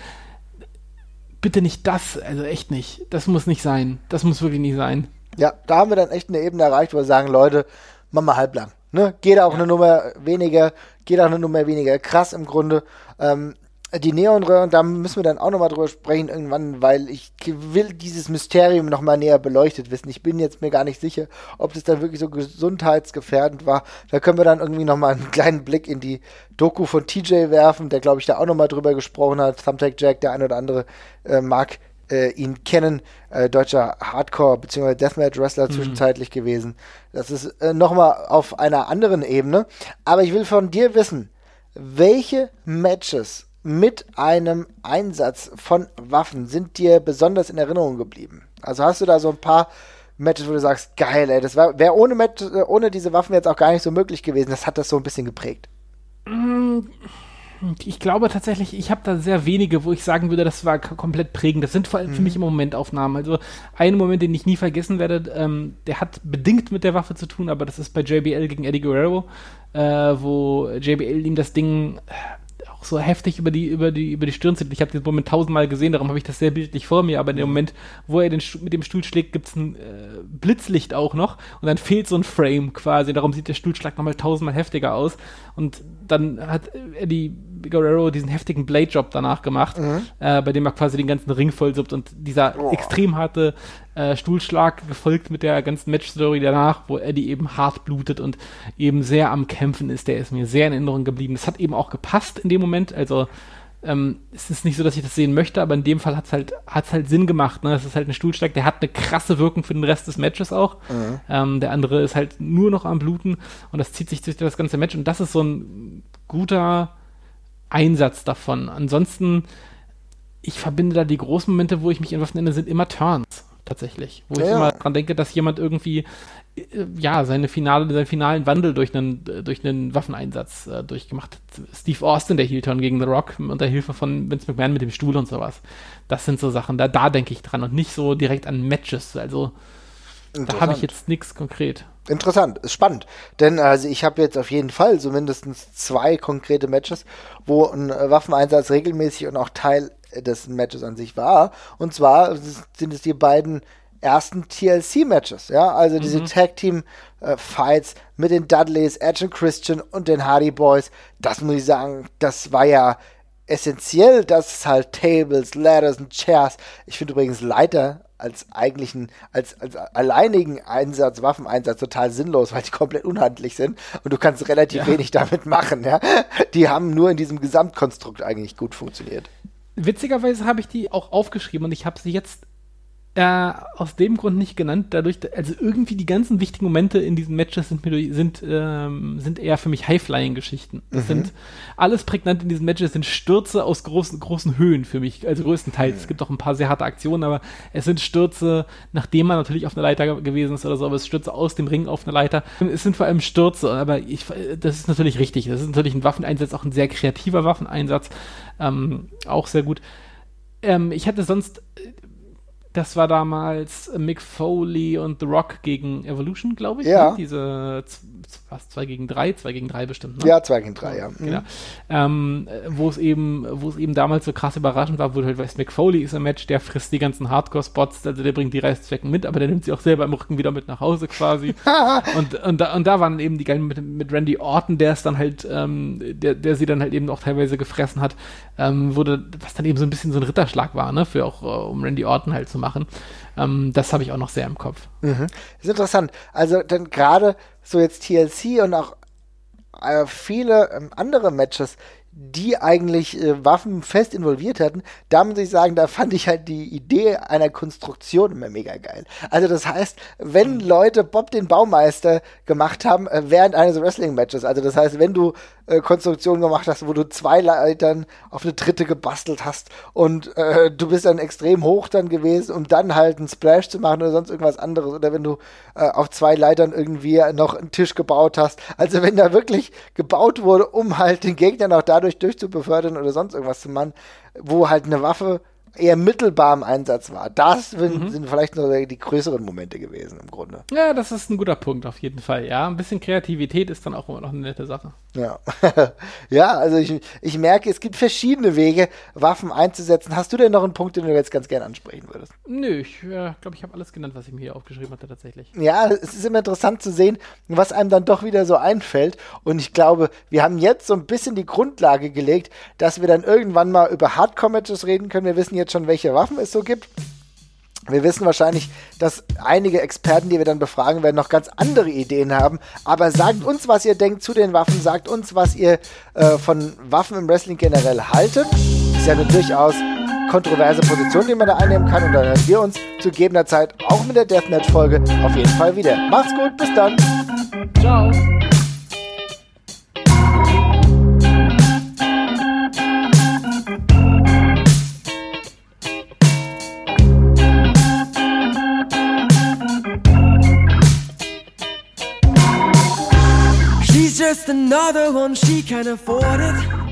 bitte nicht das, also echt nicht. Das muss nicht sein. Das muss wirklich nicht sein. Ja, da haben wir dann echt eine Ebene erreicht, wo wir sagen, Leute, mach mal halblang. Ne? Geht auch ja. eine Nummer weniger, geht auch eine Nummer weniger krass im Grunde. Ähm, die Neonröhren, da müssen wir dann auch nochmal drüber sprechen irgendwann, weil ich will dieses Mysterium nochmal näher beleuchtet wissen. Ich bin jetzt mir gar nicht sicher, ob das dann wirklich so gesundheitsgefährdend war. Da können wir dann irgendwie nochmal einen kleinen Blick in die Doku von TJ werfen, der glaube ich da auch nochmal drüber gesprochen hat. Thumbtack Jack, der ein oder andere äh, mag äh, ihn kennen, äh, deutscher Hardcore- bzw. Deathmatch-Wrestler mhm. zwischenzeitlich gewesen. Das ist äh, nochmal auf einer anderen Ebene. Aber ich will von dir wissen, welche Matches mit einem Einsatz von Waffen sind dir besonders in Erinnerung geblieben? Also hast du da so ein paar Matches, wo du sagst, geil, ey, das wäre ohne, Match, äh, ohne diese Waffen jetzt auch gar nicht so möglich gewesen. Das hat das so ein bisschen geprägt. Mm, ich glaube tatsächlich, ich habe da sehr wenige, wo ich sagen würde, das war komplett prägend. Das sind vor allem mhm. für mich im Momentaufnahmen. Also ein Moment, den ich nie vergessen werde, ähm, der hat bedingt mit der Waffe zu tun, aber das ist bei JBL gegen Eddie Guerrero, äh, wo JBL ihm das Ding auch so heftig über die, über die, über die Stirn zieht. Ich habe den Moment tausendmal gesehen, darum habe ich das sehr bildlich vor mir, aber in dem. Moment, wo er den, mit dem Stuhl schlägt, gibt es ein äh, Blitzlicht auch noch und dann fehlt so ein Frame quasi. Darum sieht der Stuhlschlag nochmal tausendmal heftiger aus. Und dann hat Eddie Guerrero diesen heftigen Blade-Job danach gemacht, mhm. äh, bei dem er quasi den ganzen Ring vollsuppt und dieser oh. extrem harte äh, Stuhlschlag gefolgt mit der ganzen Match-Story danach, wo Eddie eben hart blutet und eben sehr am Kämpfen ist, der ist mir sehr in Erinnerung geblieben. Das hat eben auch gepasst in dem Moment, also ähm, es ist nicht so, dass ich das sehen möchte, aber in dem Fall hat es halt, hat's halt Sinn gemacht. Ne? Es ist halt ein Stuhlschlag, der hat eine krasse Wirkung für den Rest des Matches auch. Mhm. Ähm, der andere ist halt nur noch am Bluten und das zieht sich durch das ganze Match und das ist so ein guter Einsatz davon. Ansonsten, ich verbinde da die großen Momente, wo ich mich in Waffen nenne, sind immer Turns tatsächlich. Wo ja. ich immer dran denke, dass jemand irgendwie äh, ja, seine finale, seinen finalen Wandel durch einen, durch einen Waffeneinsatz äh, durchgemacht hat. Steve Austin, der Heel-Turn gegen The Rock, unter Hilfe von Vince McMahon mit dem Stuhl und sowas. Das sind so Sachen, da, da denke ich dran und nicht so direkt an Matches. Also da habe ich jetzt nichts konkret. Interessant, ist spannend. Denn also ich habe jetzt auf jeden Fall so mindestens zwei konkrete Matches, wo ein äh, Waffeneinsatz regelmäßig und auch Teil des Matches an sich war. Und zwar sind es die beiden ersten TLC-Matches, ja, also mhm. diese Tag-Team-Fights äh, mit den Dudleys, Edge und Christian und den Hardy Boys. Das muss ich sagen, das war ja essentiell, dass es halt Tables, Ladders und Chairs. Ich finde übrigens Leiter als eigentlichen, als, als alleinigen Einsatz, Waffeneinsatz total sinnlos, weil die komplett unhandlich sind und du kannst relativ ja. wenig damit machen, ja. Die haben nur in diesem Gesamtkonstrukt eigentlich gut funktioniert. Witzigerweise habe ich die auch aufgeschrieben und ich habe sie jetzt äh, aus dem Grund nicht genannt, dadurch, also irgendwie die ganzen wichtigen Momente in diesen Matches sind, mir, sind, ähm, sind eher für mich High-Flying-Geschichten. Das mhm. sind alles prägnant in diesen Matches sind Stürze aus großen, großen Höhen für mich, also größtenteils. Mhm. Es gibt auch ein paar sehr harte Aktionen, aber es sind Stürze, nachdem man natürlich auf einer Leiter gewesen ist oder so, aber es Stürze aus dem Ring auf eine Leiter. Es sind vor allem Stürze, aber ich, das ist natürlich richtig. Das ist natürlich ein Waffeneinsatz, auch ein sehr kreativer Waffeneinsatz, ähm, auch sehr gut. Ähm, ich hatte sonst das war damals Mick Foley und The Rock gegen Evolution, glaube ich. Ja. Ne? Diese was, 2 gegen 3, 2 gegen 3 bestimmt, ne? Ja, 2 gegen 3, ja. Genau. Mhm. Ähm, wo es eben, wo es eben damals so krass überraschend war, wo halt weißt, Mick Foley ist ein Match, der frisst die ganzen Hardcore-Spots, also der bringt die Reißzwecken mit, aber der nimmt sie auch selber im Rücken wieder mit nach Hause quasi. und, und, da, und da waren eben die geilen mit, mit Randy Orton, der es dann halt, ähm, der, der sie dann halt eben auch teilweise gefressen hat, ähm, wurde, was dann eben so ein bisschen so ein Ritterschlag war, ne, für auch, uh, um Randy Orton halt so machen. Ähm, das habe ich auch noch sehr im Kopf. Mhm. Ist interessant. Also, denn gerade so jetzt TLC und auch äh, viele ähm, andere Matches, die eigentlich äh, Waffen fest involviert hatten, da muss ich sagen, da fand ich halt die Idee einer Konstruktion immer mega geil. Also das heißt, wenn mhm. Leute Bob den Baumeister gemacht haben äh, während eines Wrestling-Matches, also das heißt, wenn du äh, Konstruktion gemacht hast, wo du zwei Leitern auf eine dritte gebastelt hast und äh, du bist dann extrem hoch dann gewesen, um dann halt einen Splash zu machen oder sonst irgendwas anderes oder wenn du äh, auf zwei Leitern irgendwie noch einen Tisch gebaut hast. Also wenn da wirklich gebaut wurde, um halt den Gegner noch dadurch durchzubefördern oder sonst irgendwas zu machen, wo halt eine Waffe eher mittelbar im Einsatz war. Das mhm. sind vielleicht noch die größeren Momente gewesen im Grunde. Ja, das ist ein guter Punkt auf jeden Fall. Ja, ein bisschen Kreativität ist dann auch immer noch eine nette Sache. Ja, ja also ich, ich merke, es gibt verschiedene Wege, Waffen einzusetzen. Hast du denn noch einen Punkt, den du jetzt ganz gerne ansprechen würdest? Nö, ich äh, glaube, ich habe alles genannt, was ich mir hier aufgeschrieben hatte tatsächlich. Ja, es ist immer interessant zu sehen, was einem dann doch wieder so einfällt. Und ich glaube, wir haben jetzt so ein bisschen die Grundlage gelegt, dass wir dann irgendwann mal über Hardcore-Matches reden können. Wir wissen jetzt schon, welche Waffen es so gibt. Wir wissen wahrscheinlich, dass einige Experten, die wir dann befragen werden, noch ganz andere Ideen haben. Aber sagt uns, was ihr denkt zu den Waffen. Sagt uns, was ihr äh, von Waffen im Wrestling generell haltet. Ist ja eine durchaus kontroverse Position, die man da einnehmen kann. Und dann hören wir uns zu gegebener Zeit auch mit der Deathmatch-Folge auf jeden Fall wieder. Macht's gut, bis dann. Ciao. Another one she can afford it.